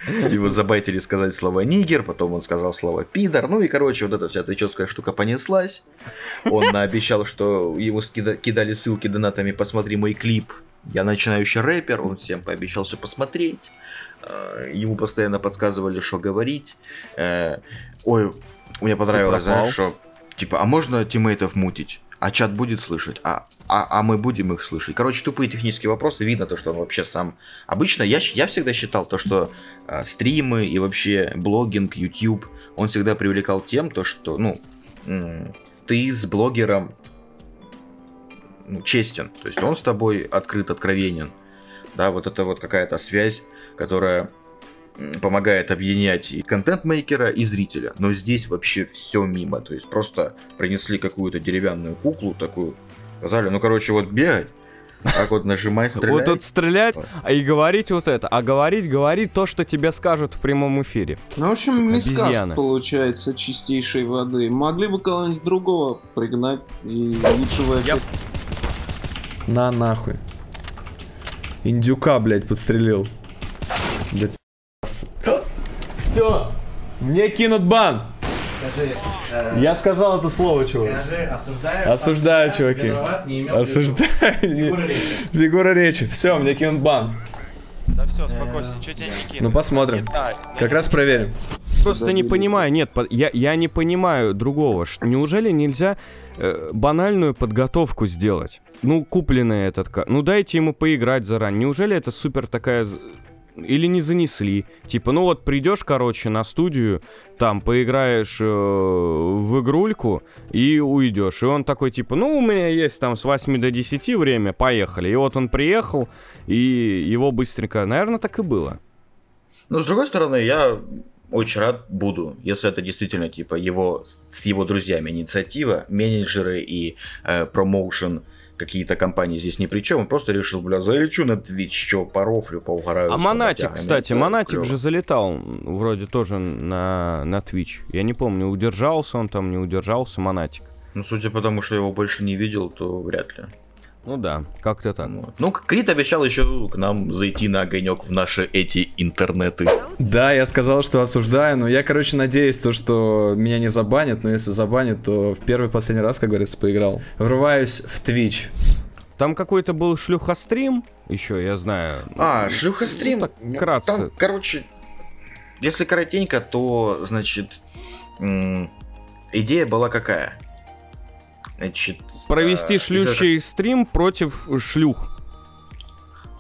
Его забайтили сказать слово нигер, потом он сказал слово пидор, ну и, короче, вот эта вся тычевская штука понеслась. Он наобещал, что ему кидали ссылки донатами «Посмотри мой клип». Я начинающий рэпер, он всем пообещал все посмотреть. Э, Ему постоянно подсказывали, что говорить. Э, Ой, мне понравилось, знаешь, что типа, а можно тиммейтов мутить? А чат будет слышать? А, а, а мы будем их слышать? Короче, тупые технические вопросы. Видно то, что он вообще сам... Обычно я, я всегда считал то, что а, стримы и вообще блогинг, YouTube, он всегда привлекал тем, то, что, ну, ты с блогером ну, честен. То есть он с тобой открыт, откровенен. Да, вот это вот какая-то связь, которая помогает объединять и контент-мейкера, и зрителя. Но здесь вообще все мимо. То есть просто принесли какую-то деревянную куклу такую, сказали, ну, короче, вот бегать, так вот нажимай, Вот стреляй. тут стрелять, а и говорить вот это. А говорить, говорить то, что тебе скажут в прямом эфире. Ну, в общем, мискаст получается чистейшей воды. Могли бы кого-нибудь другого пригнать и лучшего Я-. На нахуй. Индюка, блядь, подстрелил. Да Все, мне кинут бан. Скажи, э, Я сказал это слово, чувак. скажи, осуждаю. Осуждаю, чуваки. Виноват, не имел в виду. Осуждаю. Фигура речи. Фигура речи. Все, мне кинут бан. Да все, успокойся, ничего тебе не кинут. Ну посмотрим. Как раз проверим. Просто не понимаю, нет, по- я, я не понимаю другого. ш- Неужели нельзя э, банальную подготовку сделать? Ну, купленный этот... ка- Ну, дайте ему поиграть заранее. Неужели это супер такая... з- Или не занесли? Типа, ну вот придешь, короче, на студию, там поиграешь э, в игрульку и уйдешь. И он такой, типа, ну, у меня есть там с 8 до 10 время, поехали. И вот он приехал, и его быстренько... Наверное, так и было. Но с другой стороны, я очень рад буду, если это действительно типа его с его друзьями инициатива, менеджеры и э, промоушен какие-то компании здесь ни при чем. Он просто решил, бля, залечу на Twitch, что, порофлю, поугараю. А Монатик, кстати, Да, Монатик же залетал вроде тоже на, на Twitch. Я не помню, удержался он там, не удержался, Монатик. Ну, судя по тому, что я его больше не видел, то вряд ли. Ну да, как-то так. Вот. Ну, Крит обещал еще к нам зайти на огонек в наши эти интернеты. Да, я сказал, что осуждаю, но я, короче, надеюсь, то, что меня не забанят, но если забанят, то в первый и последний раз, как говорится, поиграл. Врываюсь в Twitch. Там какой-то был шлюхострим, еще, я знаю. А, шлюхострим. Ну, так, вкратце. Там, короче, если коротенько, то, значит, идея была какая? Значит, Провести э, шлющий стрим против шлюх.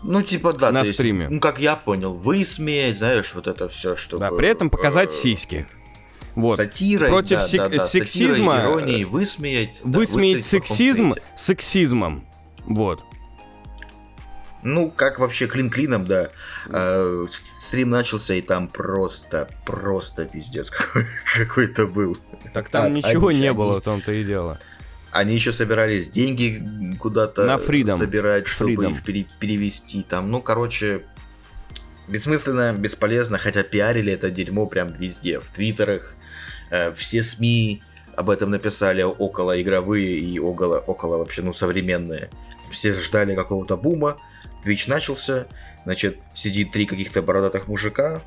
ну, типа, да, на есть, стриме. ну, как я понял, высмеять, знаешь, вот это все, что... Да, при этом показать сиськи. Вот. Сатирой, Против да, сек- да, да, сексизма, сатирой, высмеять. да, Высмеять выставить в плохом сексизм сексизмом. Вот. Ну, как вообще клин клином, да. Э, стрим начался, и там просто, просто пиздец какой- какой-то был. Так там А- ничего они- не они- было, в том-то и дело. Они еще собирались деньги куда-то На Freedom. собирать, чтобы Freedom. их пере- перевести. Там, ну, короче, бессмысленно, бесполезно, хотя пиарили это дерьмо прям везде. В твиттерах, э, все СМИ об этом написали, около игровые и около, около вообще, ну, современные. Все ждали какого-то бума, Twitch начался, значит, сидит три каких-то бородатых мужика,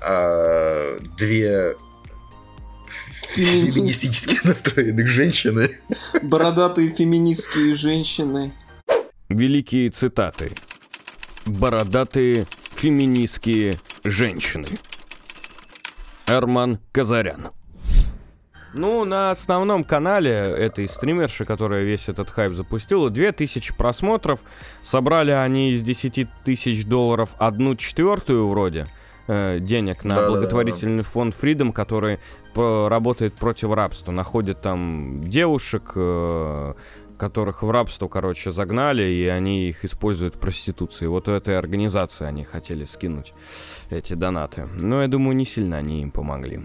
а, две Феминист. феминистически настроенных женщины. Бородатые феминистские женщины. Великие цитаты. Бородатые феминистские женщины. Арман Казарян. Ну, на основном канале этой стримерши, которая весь этот хайп запустила, 2000 просмотров. Собрали они из 10 тысяч долларов одну четвертую вроде э, денег на Да-да-да-да. благотворительный фонд Freedom, который работает против рабства. Находит там девушек, э, которых в рабство, короче, загнали, и они их используют в проституции. Вот у этой организации они хотели скинуть эти донаты. Но я думаю, не сильно они им помогли.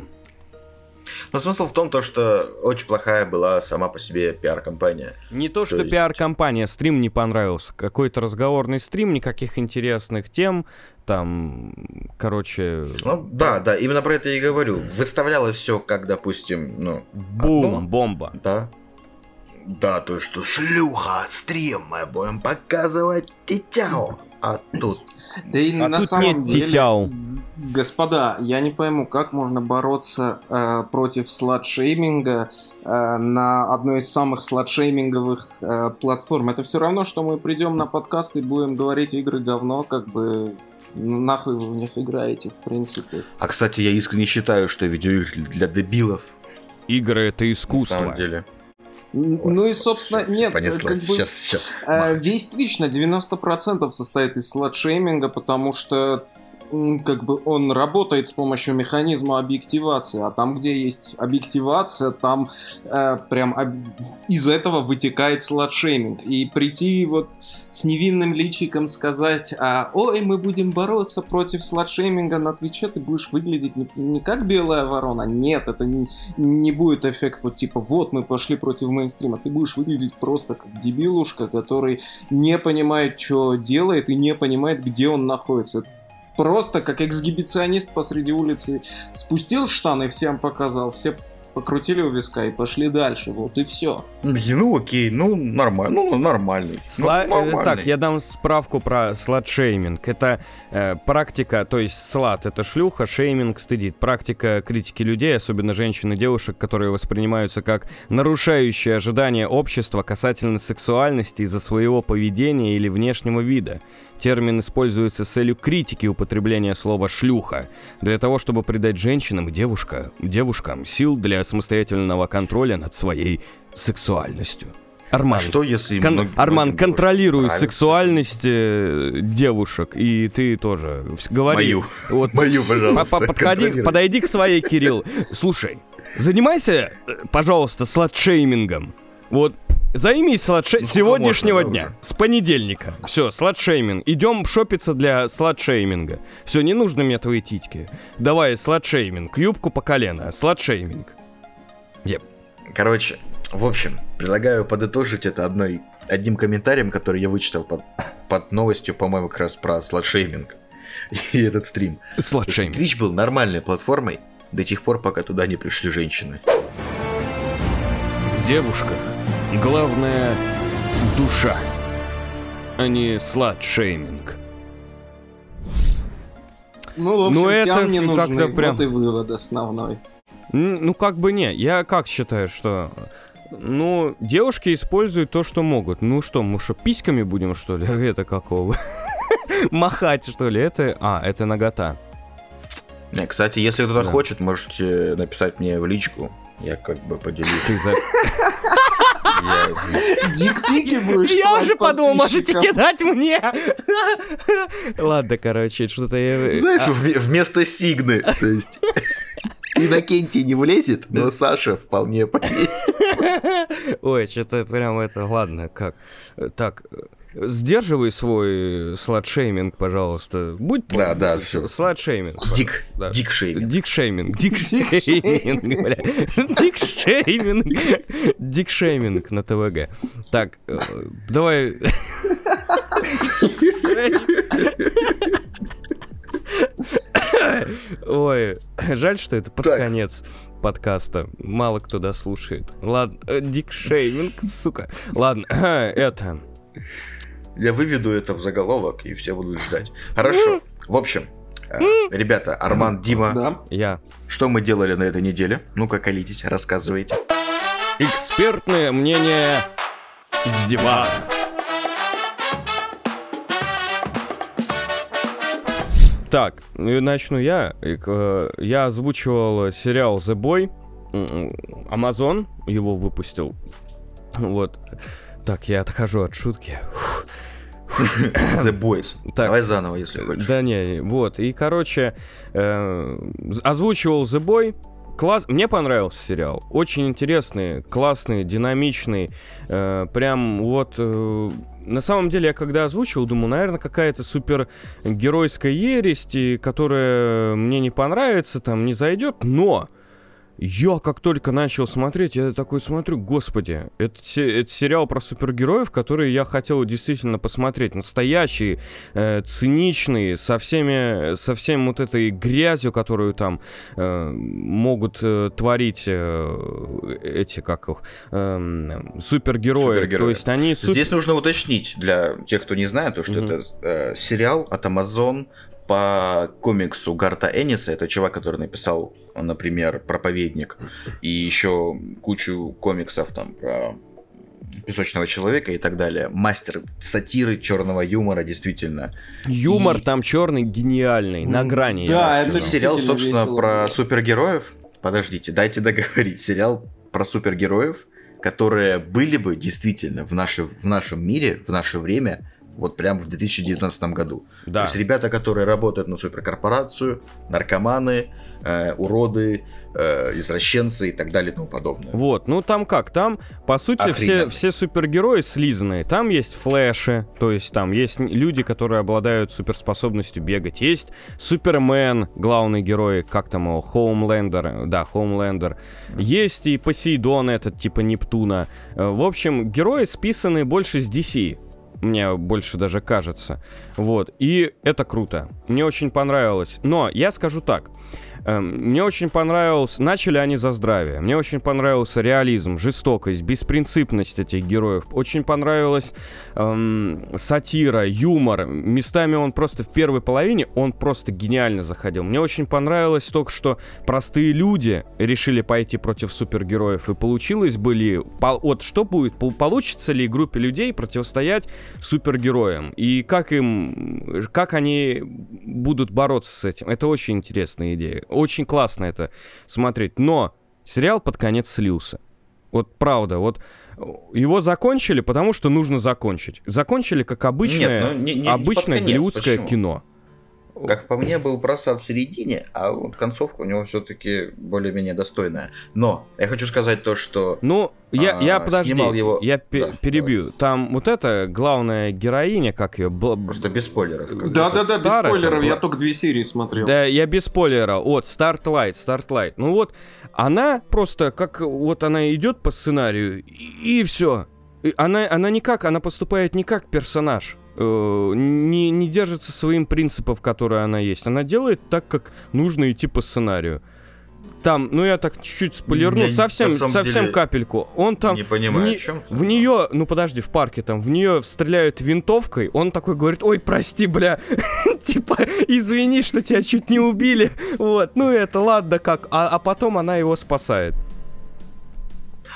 Но смысл в том, то, что очень плохая была сама по себе пиар-компания. Не то, что есть- пиар-компания, стрим не понравился. Какой-то разговорный стрим, никаких интересных тем. Там, короче, Ну да, да, именно про это я и говорю. Выставлялось все как, допустим, ну... бум, одно. бомба. Да. Да, то, что шлюха, стрим, мы будем показывать тетяу. А тут... Да и А на тут самом нет деле, тетяу. господа, я не пойму, как можно бороться э, против слот-шейминга э, на одной из самых слот-шейминговых э, платформ. Это все равно, что мы придем на подкаст и будем говорить игры говно, как бы нахуй вы в них играете, в принципе. А, кстати, я искренне считаю, что видеоигры для дебилов. Игры это На искусство. самом деле. Ой, ну и, собственно, всё, нет, понеслась. как бы... Сейчас, сейчас. Э, Весь Twitch на 90% состоит из слот-шейминга, потому что как бы он работает с помощью механизма объективации, а там, где есть объективация, там э, прям об- из этого вытекает слот-шейминг. И прийти вот с невинным личиком сказать, а, ой, мы будем бороться против слот-шейминга на Твиче, ты будешь выглядеть не, не как белая ворона. Нет, это не, не будет эффект вот типа, вот мы пошли против мейнстрима. Ты будешь выглядеть просто как дебилушка, который не понимает, что делает и не понимает, где он находится. Просто как эксгибиционист посреди улицы спустил штаны, всем показал, все покрутили у виска и пошли дальше. Вот и все. Ну окей, ну нормально, ну нормальный. Сла- Ну, нормальный. Так, я дам справку про слот-шейминг. Это э, практика, то есть слат это шлюха, шейминг стыдит. Практика критики людей, особенно женщин и девушек, которые воспринимаются как нарушающие ожидания общества касательно сексуальности из-за своего поведения или внешнего вида. Термин используется с целью критики употребления слова «шлюха», для того, чтобы придать женщинам и девушка, девушкам сил для самостоятельного контроля над своей сексуальностью. Арман, А что если... Кон- многим- Арман, многим контролируй нравится? сексуальность э, девушек, и ты тоже говори. Мою. Вот, Мою, по- пожалуйста. по- подходи, подойди к своей, Кирилл. Слушай, занимайся, э, пожалуйста, сладшеймингом. Вот, займись сладше... Ну, сегодняшнего можно, да, дня, с понедельника. Все, сладшейминг. Идем шопиться для сладшейминга. Все, не нужно мне твои титьки. Давай, сладшейминг. Юбку по колено. Сладшейминг. Короче, в общем, предлагаю подытожить это одной, одним комментарием, который я вычитал под, под новостью, по-моему, как раз про сладшейминг и этот стрим. Сладшейминг. Twitch был нормальной платформой до тех пор, пока туда не пришли женщины. В девушках главное душа, а не слад-шейминг. Ну, в общем, Ну, это тям не как-то нужны. прям- Вот и вывод основной. Ну, как бы не. Я как считаю, что... Ну, девушки используют то, что могут. Ну что, мы что, письками будем, что ли? Это какого? Махать, что ли? Это... А, это нагота. Кстати, если кто-то Да. хочет, можете написать мне в личку. Я как бы поделюсь. Ты за... Я- Дикпики будешь Я уже подумал, можете кидать мне. Ладно, короче, что-то я... Знаешь, А, вме- вместо Сигны, то есть... Иннокентий не влезет, но Саша вполне полезет. Ой, что-то прям это... Ладно, как? Так, сдерживай свой slut-shaming, пожалуйста. Будь... Да, да, всё. Slut-shaming. Dick, Да. dick shaming. Dick shaming. Dick shaming, бля. Dick shaming. Dick shaming на ТВГ. Так, э, давай... Ой, жаль, что это под Так. конец подкаста. Мало кто дослушает. Ладно, э, Дик шейминг, сука. Ладно, это... Я выведу это в заголовок, и все будут ждать. Хорошо. В общем, э, ребята, Арман, Дима, Да. Я. что мы делали на этой неделе? Ну-ка, колитесь, рассказывайте. Экспертное мнение с дивана. Так, ну начну я. Э, Я озвучивал сериал The Boy. Amazon его выпустил. Вот. Так, я отхожу от шутки. The Boys. Так. Давай заново, если хочешь. Да не, вот. И, короче, э, озвучивал The Boy. Класс, мне понравился сериал. Очень интересный, классный, динамичный. Э, прям вот... э, на самом деле, я когда озвучивал, думал, наверное, какая-то супер геройская ересь, которая мне не понравится, там, не зайдет, но... Я как только начал смотреть, я такой смотрю, господи, это, это сериал про супергероев, которые я хотел действительно посмотреть. Настоящие, э, циничные, со всеми, со всем вот этой грязью, которую там э, могут э, творить э, эти, как их, эм, супергерои. Супергерои. То есть они... суп- Здесь нужно уточнить для тех, кто не знает, то, что Мгм. это э, сериал от Amazon по комиксу Гарта Энниса. Это чувак, который написал, например, «Проповедник» и еще кучу комиксов там про песочного человека и так далее. Мастер сатиры, черного юмора, действительно. Юмор и- там черный, гениальный, на грани. Да, это. Сериал, собственно, весело про супергероев. Подождите, дайте договорить. Сериал про супергероев, которые были бы действительно в, наше, в нашем мире, в наше время, вот прям в 2019 году. То Да. есть ребята, которые работают на суперкорпорацию, наркоманы, э, уроды, э, извращенцы и так далее и тому подобное. Вот, ну там как, там, по сути, все, Охрененно. все супергерои слизанные. Там есть флэши, то есть там есть люди, которые обладают суперспособностью бегать. Есть Супермен, главный герой, как там его, Homelander, да, Homelander. Есть и Посейдон этот, типа Нептуна. Э, В общем, герои списаны больше с DC. Мне больше даже кажется. Вот. И это круто. Мне очень понравилось. Но я скажу так. Эм, Мне очень понравилось... Начали они за здравие. Мне очень понравился реализм, жестокость, беспринципность этих героев. Очень понравилась эм, сатира, юмор. Местами он просто в первой половине, он просто гениально заходил. Мне очень понравилось только, что простые люди решили пойти против супергероев. И получилось бы ли... по- Вот что будет? Пол- Получится ли группе людей противостоять супергероям? И как им... Как они будут бороться с этим? Это очень интересная идея. Очень классно это смотреть. Но сериал под конец слился. Вот правда, вот э, его закончили, потому что нужно закончить. Закончили как обычное, Нет, ну, не- не- не обычное конец. голливудское Почему? кино. Как по мне, был просад в середине, а вот концовка у него все-таки более-менее достойная. Но я хочу сказать то, что Ну, я, А, я подожди, снимал его- я Да, перебью. Там вот эта главная героиня, как ее, просто без спойлеров. Да-да-да, без спойлеров, я только две серии смотрел. Да, я без спойлера. Вот, Starlight, Starlight. Ну вот, она просто, как вот она идет по сценарию, и, все. Она, она никак, она поступает не как персонаж. Э, Не, не держится своим принципов, которые она есть. Она делает так, как нужно идти по сценарию. Там, ну я так чуть-чуть спойлерну, Я совсем, совсем деле капельку. Он там не понимаю, в, не- чем. в нее, ну подожди, в парке там, в нее стреляют винтовкой, он такой говорит, ой, прости, бля, типа, извини, что тебя чуть не убили, вот, ну это ладно как, а, а потом она его спасает.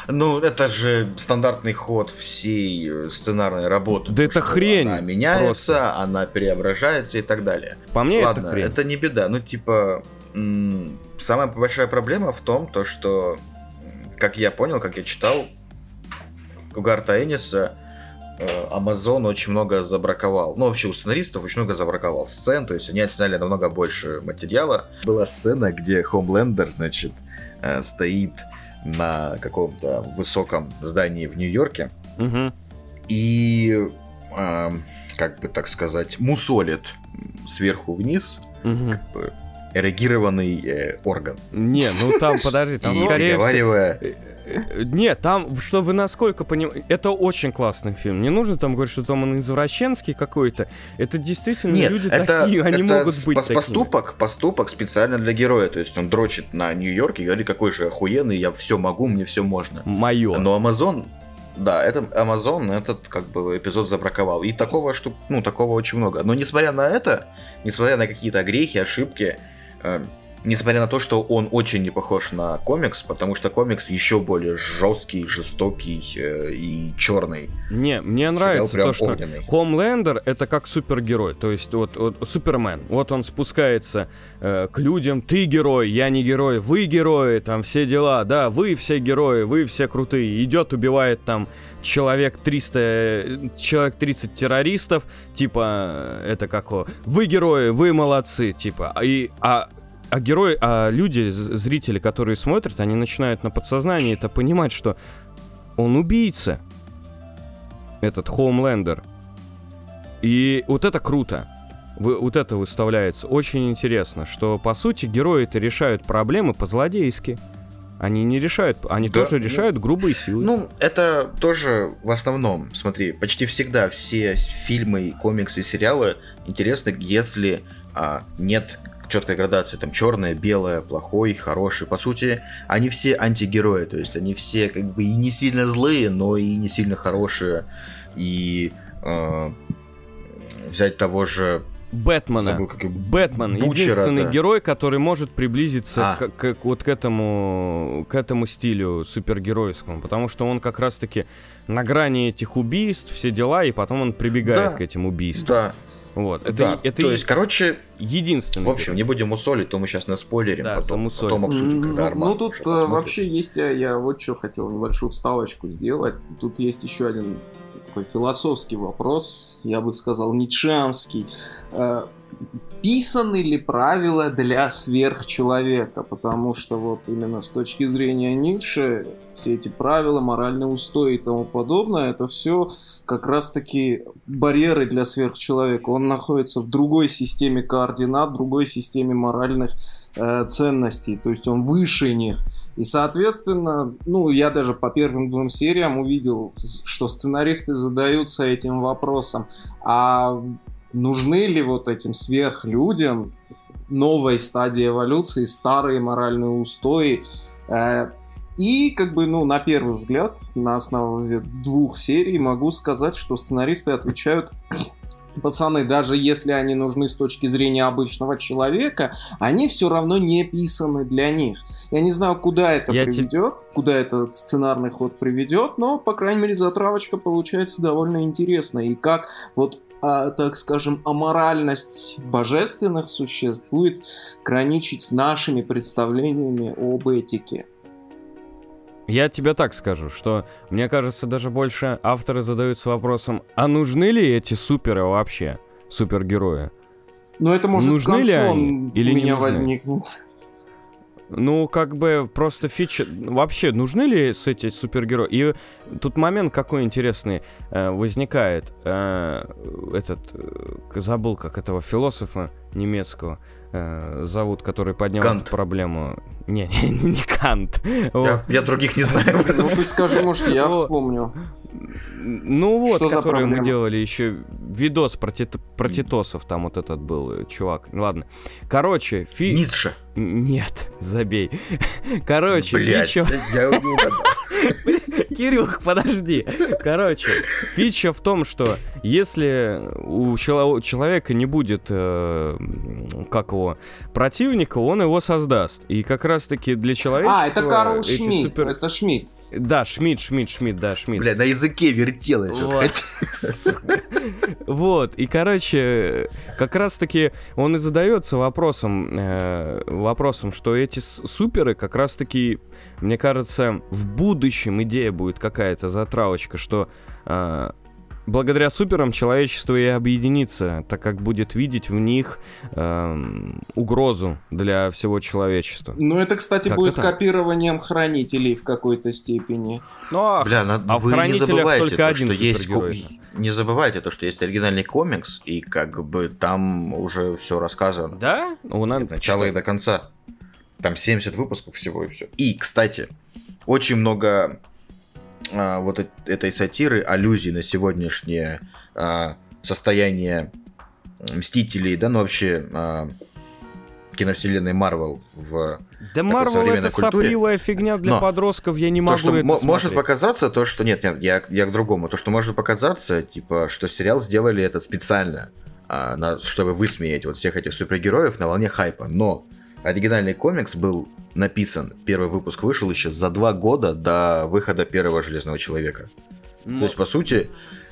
Ну, это же стандартный ход всей э, сценарной работы. Да то, это что хрень Она меняется, просто. она преображается и так далее. По мне Ладно, это хрень. это не беда. Ну, типа, самая большая проблема в том, то, что, как я понял, как я читал, у Гарта Энниса э, Amazon очень много забраковал. Ну, вообще у сценаристов очень много забраковал сцен, то есть они отсняли намного больше материала. Была сцена, где Хомлендер, значит, э, стоит на каком-то высоком здании в Нью-Йорке Мгм. и, эм, как бы так сказать, мусолит сверху вниз Мгм. как бы эрегированный э, орган. Не, ну там, подожди, там скорее всего... Нет, там, что вы насколько понимаете, это очень классный фильм. Не нужно там говорить, что там он извращенский какой-то. Это действительно Нет, люди это, такие, они это могут быть пос- такими. поступок, поступок специально для героя. То есть он дрочит на Нью-Йорк и говорит, какой же охуенный, я все могу, мне все можно. Мое. Но Amazon, да, это Amazon этот как бы эпизод забраковал. И такого штук, ну такого очень много. Но несмотря на это, несмотря на какие-то грехи, ошибки, э, Несмотря на то, что он очень не похож на комикс, потому что комикс еще более жесткий, жестокий э, и черный. Не, мне нравится то, что огненный. Хомлендер это как супергерой, то есть вот, вот Супермен, вот он спускается э, к людям, ты герой, я не герой, вы герои, там все дела, да, вы все герои, вы все крутые, идет, убивает там человек 300, э, человек 30 террористов, типа, э, это как вы герои, вы молодцы, типа, и, а а герои, а люди, зрители, которые смотрят, они начинают на подсознании это понимать, что он убийца. Этот Хоумлендер. И вот это круто. Вы- вот это выставляется. Очень интересно, что по сути герои-то решают проблемы по-злодейски. Они не решают, они Да, тоже ну, решают грубой силой. Ну, это тоже в основном, смотри, почти всегда все фильмы, комиксы, сериалы интересны, если а, нет четкой градации, там черное, белое, плохой, хороший. По сути, они все антигерои, то есть они все как бы и не сильно злые, но и не сильно хорошие. И а, взять того же Бэтмена. забыл, как Бэтмен Бучера, единственный да. герой, который может приблизиться А. к, к- вот к этому к этому стилю супергеройскому, потому что он как раз-таки на грани этих убийств, все дела, и потом он прибегает Да. к этим убийствам. Да, Вот. Это, да. это то есть, короче, единственный. в общем, не будем усолить, то мы сейчас наспойлерим, Да, потом, потом обсудим, Ну, когда Арман ну, тут уже э, вообще есть, я, я вот что хотел небольшую вставочку сделать. Тут есть еще один такой философский вопрос, я бы сказал, ницшеанский. Э, Писаны ли правила для сверхчеловека? Потому что вот именно с точки зрения Ницше все эти правила, моральные устои и тому подобное, это все как раз-таки барьеры для сверхчеловека. Он находится в другой системе координат, в другой системе моральных э, ценностей, то есть он выше них. И, соответственно, ну, я даже по первым двум сериям увидел, что сценаристы задаются этим вопросом, а нужны ли вот этим сверхлюдям новой стадии эволюции, старые моральные устои, Э, и, как бы, ну, на первый взгляд, на основе двух серий могу сказать, что сценаристы отвечают Пацаны, даже если они нужны с точки зрения обычного человека, они все равно не писаны для них. Я не знаю, куда это Я приведет, куда этот сценарный ход приведет, но, по крайней мере, затравочка получается довольно интересная. И как вот а, так скажем, аморальность божественных существ будет граничить с нашими представлениями об этике. Я тебе так скажу, что мне кажется, даже больше авторы задаются вопросом, а нужны ли эти суперы вообще, супергерои? Но это может Нужны ли они он или у не меня нужны? возникнет. Ну, как бы просто фича... Вообще, нужны ли с эти супергерои? И тут момент какой интересный э, возникает. Э, этот... э, забыл, как этого философа немецкого э, зовут, который поднял Кант. эту проблему. Не, не, не Кант. Вот. Я, я других не знаю. Ну, пусть скажи, может, я вспомню. Ну вот, Что который мы делали еще видос про, тит- про титосов, там вот этот был э, чувак. Ладно. Короче, фи... Ницше. Нет, забей. Короче, Блядь, фича... я не угадал. Кирюх, подожди. Короче, фича в том, что если у чело- человека не будет, э, как его, противника, он его создаст. И как раз-таки для человечества... А, это Карл Шмидт. супер- Это Шмидт. Да, Шмидт, Шмидт, Шмидт, да, Шмидт. Бля, на языке вертелось. Вот. И, короче, как раз-таки он и задается вопросом, э, вопросом, что эти суперы как раз-таки, мне кажется, в будущем идея будет какая-то затравочка, что э, благодаря суперам человечество и объединится, так как будет видеть в них эм, угрозу для всего человечества. Ну, это, кстати, Как-то будет так. копированием хранителей в какой-то степени. Ну, а Бля, на- а в вы не «Хранителях» забывайте только то, один что есть Не забывайте то, что есть оригинальный комикс, и как бы там уже все рассказано. да? У нас От начала и до конца. Там 70 выпусков всего и все. И, кстати, очень много а, вот этой сатиры, аллюзий на сегодняшнее а, состояние Мстителей, да, ну вообще а, киновселенной Марвел в Да Марвел это культуре. сопливая фигня для Но подростков, я не то, могу что это мо- может смотреть. показаться, то, что нет, нет, я, я к другому. То, что может показаться, типа, что сериал сделали это специально, а, на- чтобы высмеять вот всех этих супергероев на волне хайпа. Но оригинальный комикс был написан, первый выпуск вышел еще за два года до выхода первого Железного Человека. То есть, по сути,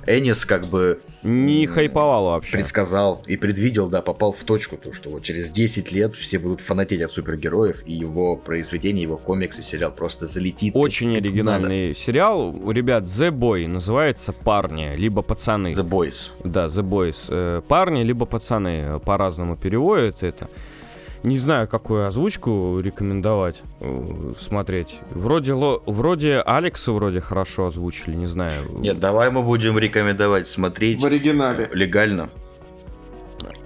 Энис как бы Не хайповал вообще. предсказал и предвидел, да, попал в точку, то, что вот через 10 лет все будут фанатеть от супергероев, и его произведение, его комикс и сериал просто залетит. Очень оригинальный сериал. У ребят The Boy называется «Парни», либо «Пацаны». надо. The Boys. Да, The Boys. Э, Парни, либо пацаны по-разному переводят это. Не знаю, какую озвучку рекомендовать э, смотреть. Вроде, ло- вроде Алекса вроде хорошо озвучили, не знаю. Нет, давай мы будем рекомендовать смотреть В оригинале. легально.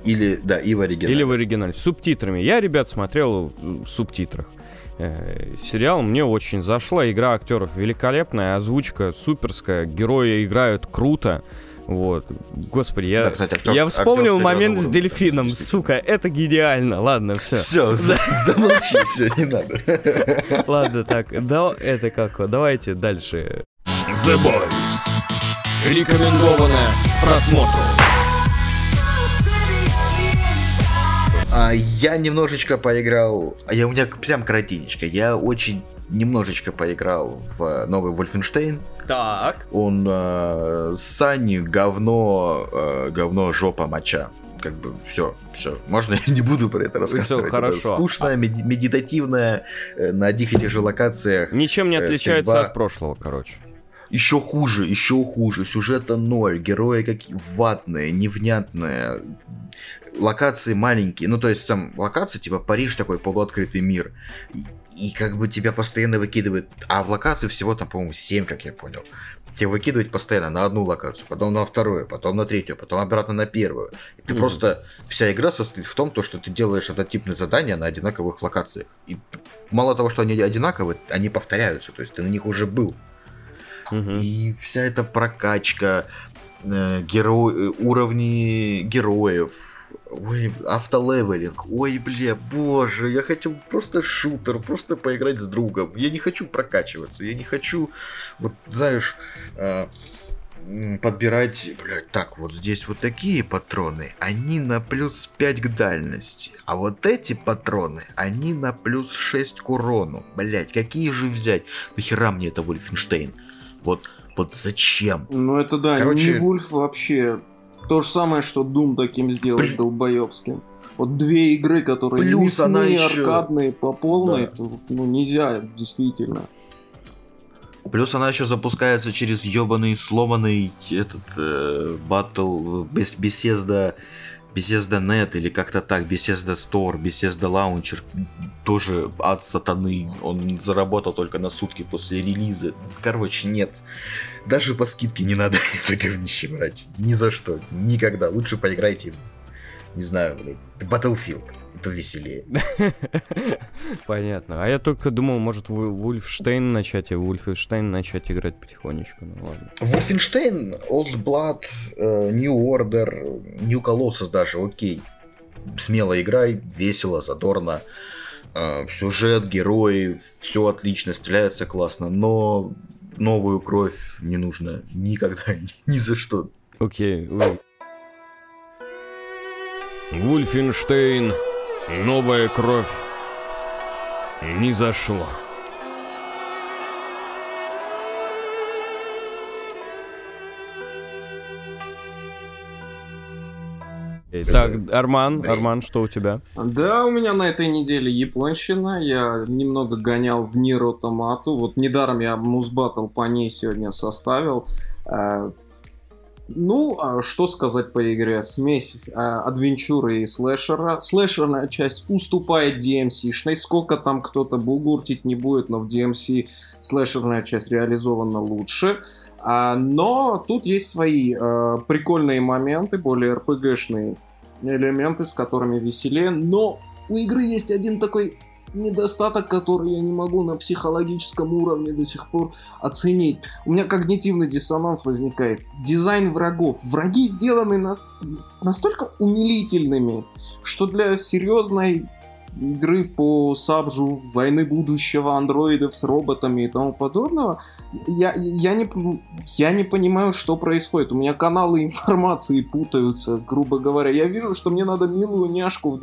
Или, да, и в оригинале. Или в оригинале. С субтитрами. Я, ребят, смотрел в субтитрах. Э, Сериал мне очень зашла. Игра актеров великолепная, озвучка суперская, герои играют круто. Вот. Господи, я, Да, кстати, актер- я вспомнил момент с дельфином. действительно. Сука, это гениально. Ладно, все. Все, замолчи, все, не надо. Ладно, так, да, это как, вот, давайте дальше. The Boys. Рекомендованное просмотру. А я немножечко поиграл, а я у меня прям коротенечко, я очень немножечко поиграл в новый Wolfenstein. Так. Он э, сань, говно, э, говно, жопа, моча. Как бы все, все. Можно я не буду про это рассказывать. Это хорошо. скучная, меди- медитативная, э, на одних и тех же локациях. Ничем не Э, отличается стрельба. от прошлого, короче. Еще хуже, еще хуже. Сюжета ноль, герои какие ватные, невнятные. Локации маленькие. Ну, то есть, сам локация, типа Париж такой полуоткрытый мир. И, как бы тебя постоянно выкидывает. А в локации всего там, по-моему, 7, как я понял. Тебя выкидывать постоянно на одну локацию, потом на вторую, потом на третью, потом обратно на первую. И ты Мгм. просто... Вся игра состоит в том, то, что ты делаешь однотипные задания на одинаковых локациях. И мало того, что они одинаковые, они повторяются. То есть ты на них уже был. Мгм. И вся эта прокачка, э, геро- э, уровни героев, ой, автолевелинг, ой, бля, боже, я хочу просто шутер, просто поиграть с другом. Я не хочу прокачиваться, я не хочу, вот, знаешь, э, подбирать, блядь, так, вот здесь вот такие патроны, они на плюс 5 к дальности, а вот эти патроны, они на плюс 6 к урону. Блять, какие же взять? Нахера мне это Вольфенштейн? Вот, вот зачем? Ну это да, Короче- не Вульф вообще. То же самое, что Doom таким сделать Блин. долбоебским. Вот две игры, которые Плюс мясные, еще- аркадные по полной, Да. то, ну нельзя, действительно. Плюс она еще запускается через ебаный сломанный этот э, батл без Bethesda Bethesda Net или как-то так, Bethesda Store, Bethesda Launcher, тоже от сатаны, он заработал только на сутки после релиза. Короче, нет. Даже по скидке не надо это говнище брать. Ни за что. Никогда. Лучше поиграйте не знаю, Battlefield. Это веселее. Понятно. А я только думал, может, Ву- Вульфштейн начать, и Вульфштейн начать играть потихонечку. Ну ладно. Wolfenstein, Old Blood, э, New Order, New Colossus даже, окей. Смело играй, весело, задорно. Э, Сюжет, герои, все отлично, стреляется классно, но новую кровь не нужно никогда, ни за что. Окей. Вульфенштейн. Новая кровь. Не зашло. Так, Арман, Арман, что у тебя? Да, у меня на этой неделе японщина. Я немного гонял в Нир Автомату. Вот недаром я музбаттл по ней сегодня составил. Ну, а что сказать по игре? Смесь э, адвенчуры и слэшера. Слэшерная часть уступает DMC-шной. Сколько там кто-то бугуртить не будет, но в DMC слэшерная часть реализована лучше. А, но тут есть свои э, прикольные моменты, более RPG-шные элементы, с которыми веселее. Но у игры есть один такой недостаток, который я не могу на психологическом уровне до сих пор оценить. У меня когнитивный диссонанс возникает. Дизайн врагов. Враги сделаны на- настолько умилительными, что для серьезной игры по сабжу, войны будущего, андроидов с роботами и тому подобного, я, я, не, я не понимаю, что происходит. У меня каналы информации путаются, грубо говоря. Я вижу, что мне надо милую няшку,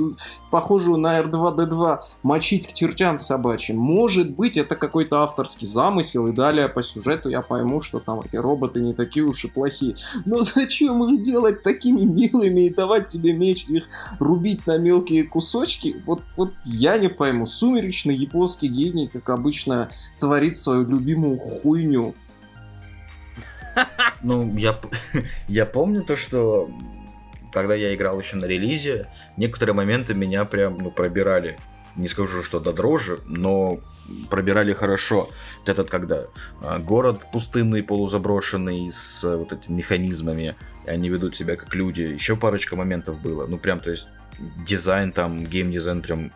похожую на R2-D2, мочить к чертям собачьим. Может быть, это какой-то авторский замысел, и далее по сюжету я пойму, что там эти роботы не такие уж и плохие. Но зачем их делать такими милыми и давать тебе меч, их рубить на мелкие кусочки? Вот, вот я не пойму. Сумеречный японский гений, как обычно, творит свою любимую хуйню. Ну, я, я помню то, что когда я играл еще на релизе, некоторые моменты меня прям, ну, пробирали. Не скажу, что до дрожи, но пробирали хорошо. Вот этот, когда а, город пустынный, полузаброшенный, с а, вот этими механизмами, они ведут себя как люди. Еще парочка моментов было. Ну, прям, то есть, дизайн там, геймдизайн прям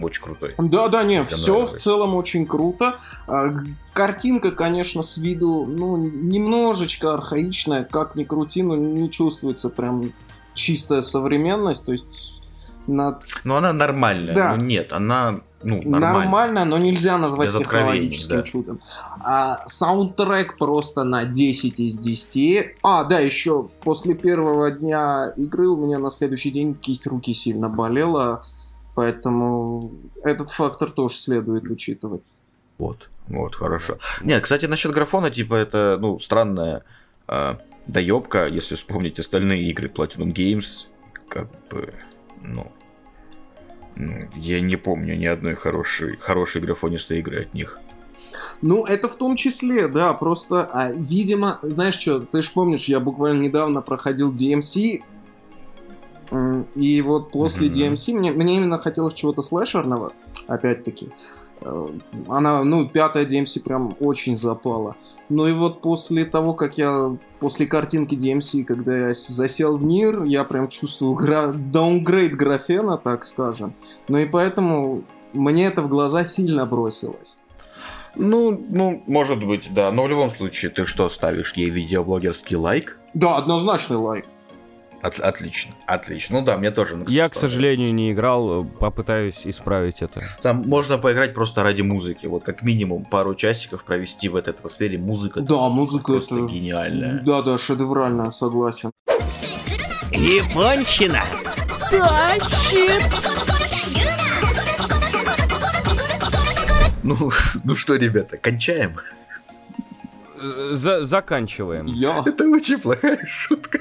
очень крутой. Да-да, не, Прям все в нравилось. целом очень круто. А, Картинка, конечно, с виду, ну, немножечко архаичная, как ни крути, но не чувствуется прям чистая современность, то есть на... Ну, она нормальная. Да. Ну, нет, она, ну, нормальная. нормально, но нельзя назвать Без технологическим да. чудом. А, саундтрек просто на 10 из 10. А, да, еще после первого дня игры у меня на следующий день кисть руки сильно болела, поэтому этот фактор тоже следует учитывать. Вот, вот, хорошо. Нет, кстати, насчет графона, типа, это, ну, странная э, доебка, если вспомнить остальные игры Platinum Games, как бы, ну, я не помню ни одной хорошей, хорошей графонистой игры от них. Ну, это в том числе, да, просто, а, видимо, знаешь что, ты же помнишь, я буквально недавно проходил DMC, и вот после Мгм. DMC мне, мне именно хотелось чего-то слэшерного, опять-таки. Э, Она, ну, пятая DMC прям очень запала. Ну и вот после того, как я, после картинки DMC, когда я засел в Нир, я прям чувствую гра... даунгрейд графена, так скажем. Ну и поэтому мне это в глаза сильно бросилось. Ну, ну, может быть, да, но в любом случае, ты что, ставишь ей видеоблогерский лайк? Да, однозначный лайк. От- отлично, отлично. Ну да, мне тоже. кстати, Я, к сожалению, не играл, попытаюсь исправить это. Там можно поиграть просто ради музыки. Вот как минимум пару часиков провести в этой атмосфере. Музыка Да, музыка просто это... гениальная. Да, да, шедевральная, согласен. Японщина тащит! Ну, ну что, ребята, кончаем? Э, за- заканчиваем. Я. Это очень плохая шутка.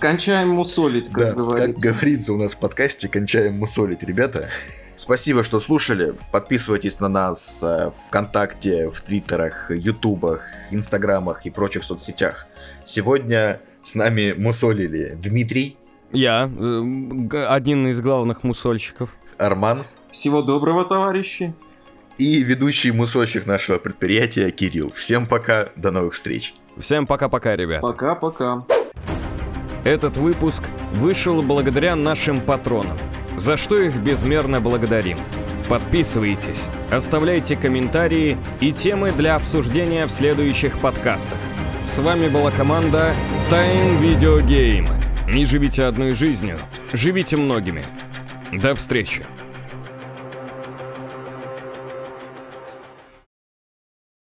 Кончаем мусолить, как Да, как говорится. говорится у нас в подкасте, кончаем мусолить, ребята. Спасибо, что слушали. Подписывайтесь на нас э, ВКонтакте, в Твиттерах, Ютубах, Инстаграмах и прочих соцсетях. Сегодня с нами мусолили Дмитрий, Я, э, один из главных мусольщиков. Арман Всего доброго, товарищи. И ведущий мусольщик нашего предприятия Кирилл. Всем пока, до новых встреч. Всем пока-пока, ребят. Пока-пока. Этот выпуск вышел благодаря нашим патронам, за что их безмерно благодарим. Подписывайтесь, оставляйте комментарии и темы для обсуждения в следующих подкастах. С вами была команда Time Video Game. Не живите одной жизнью, живите многими. До встречи.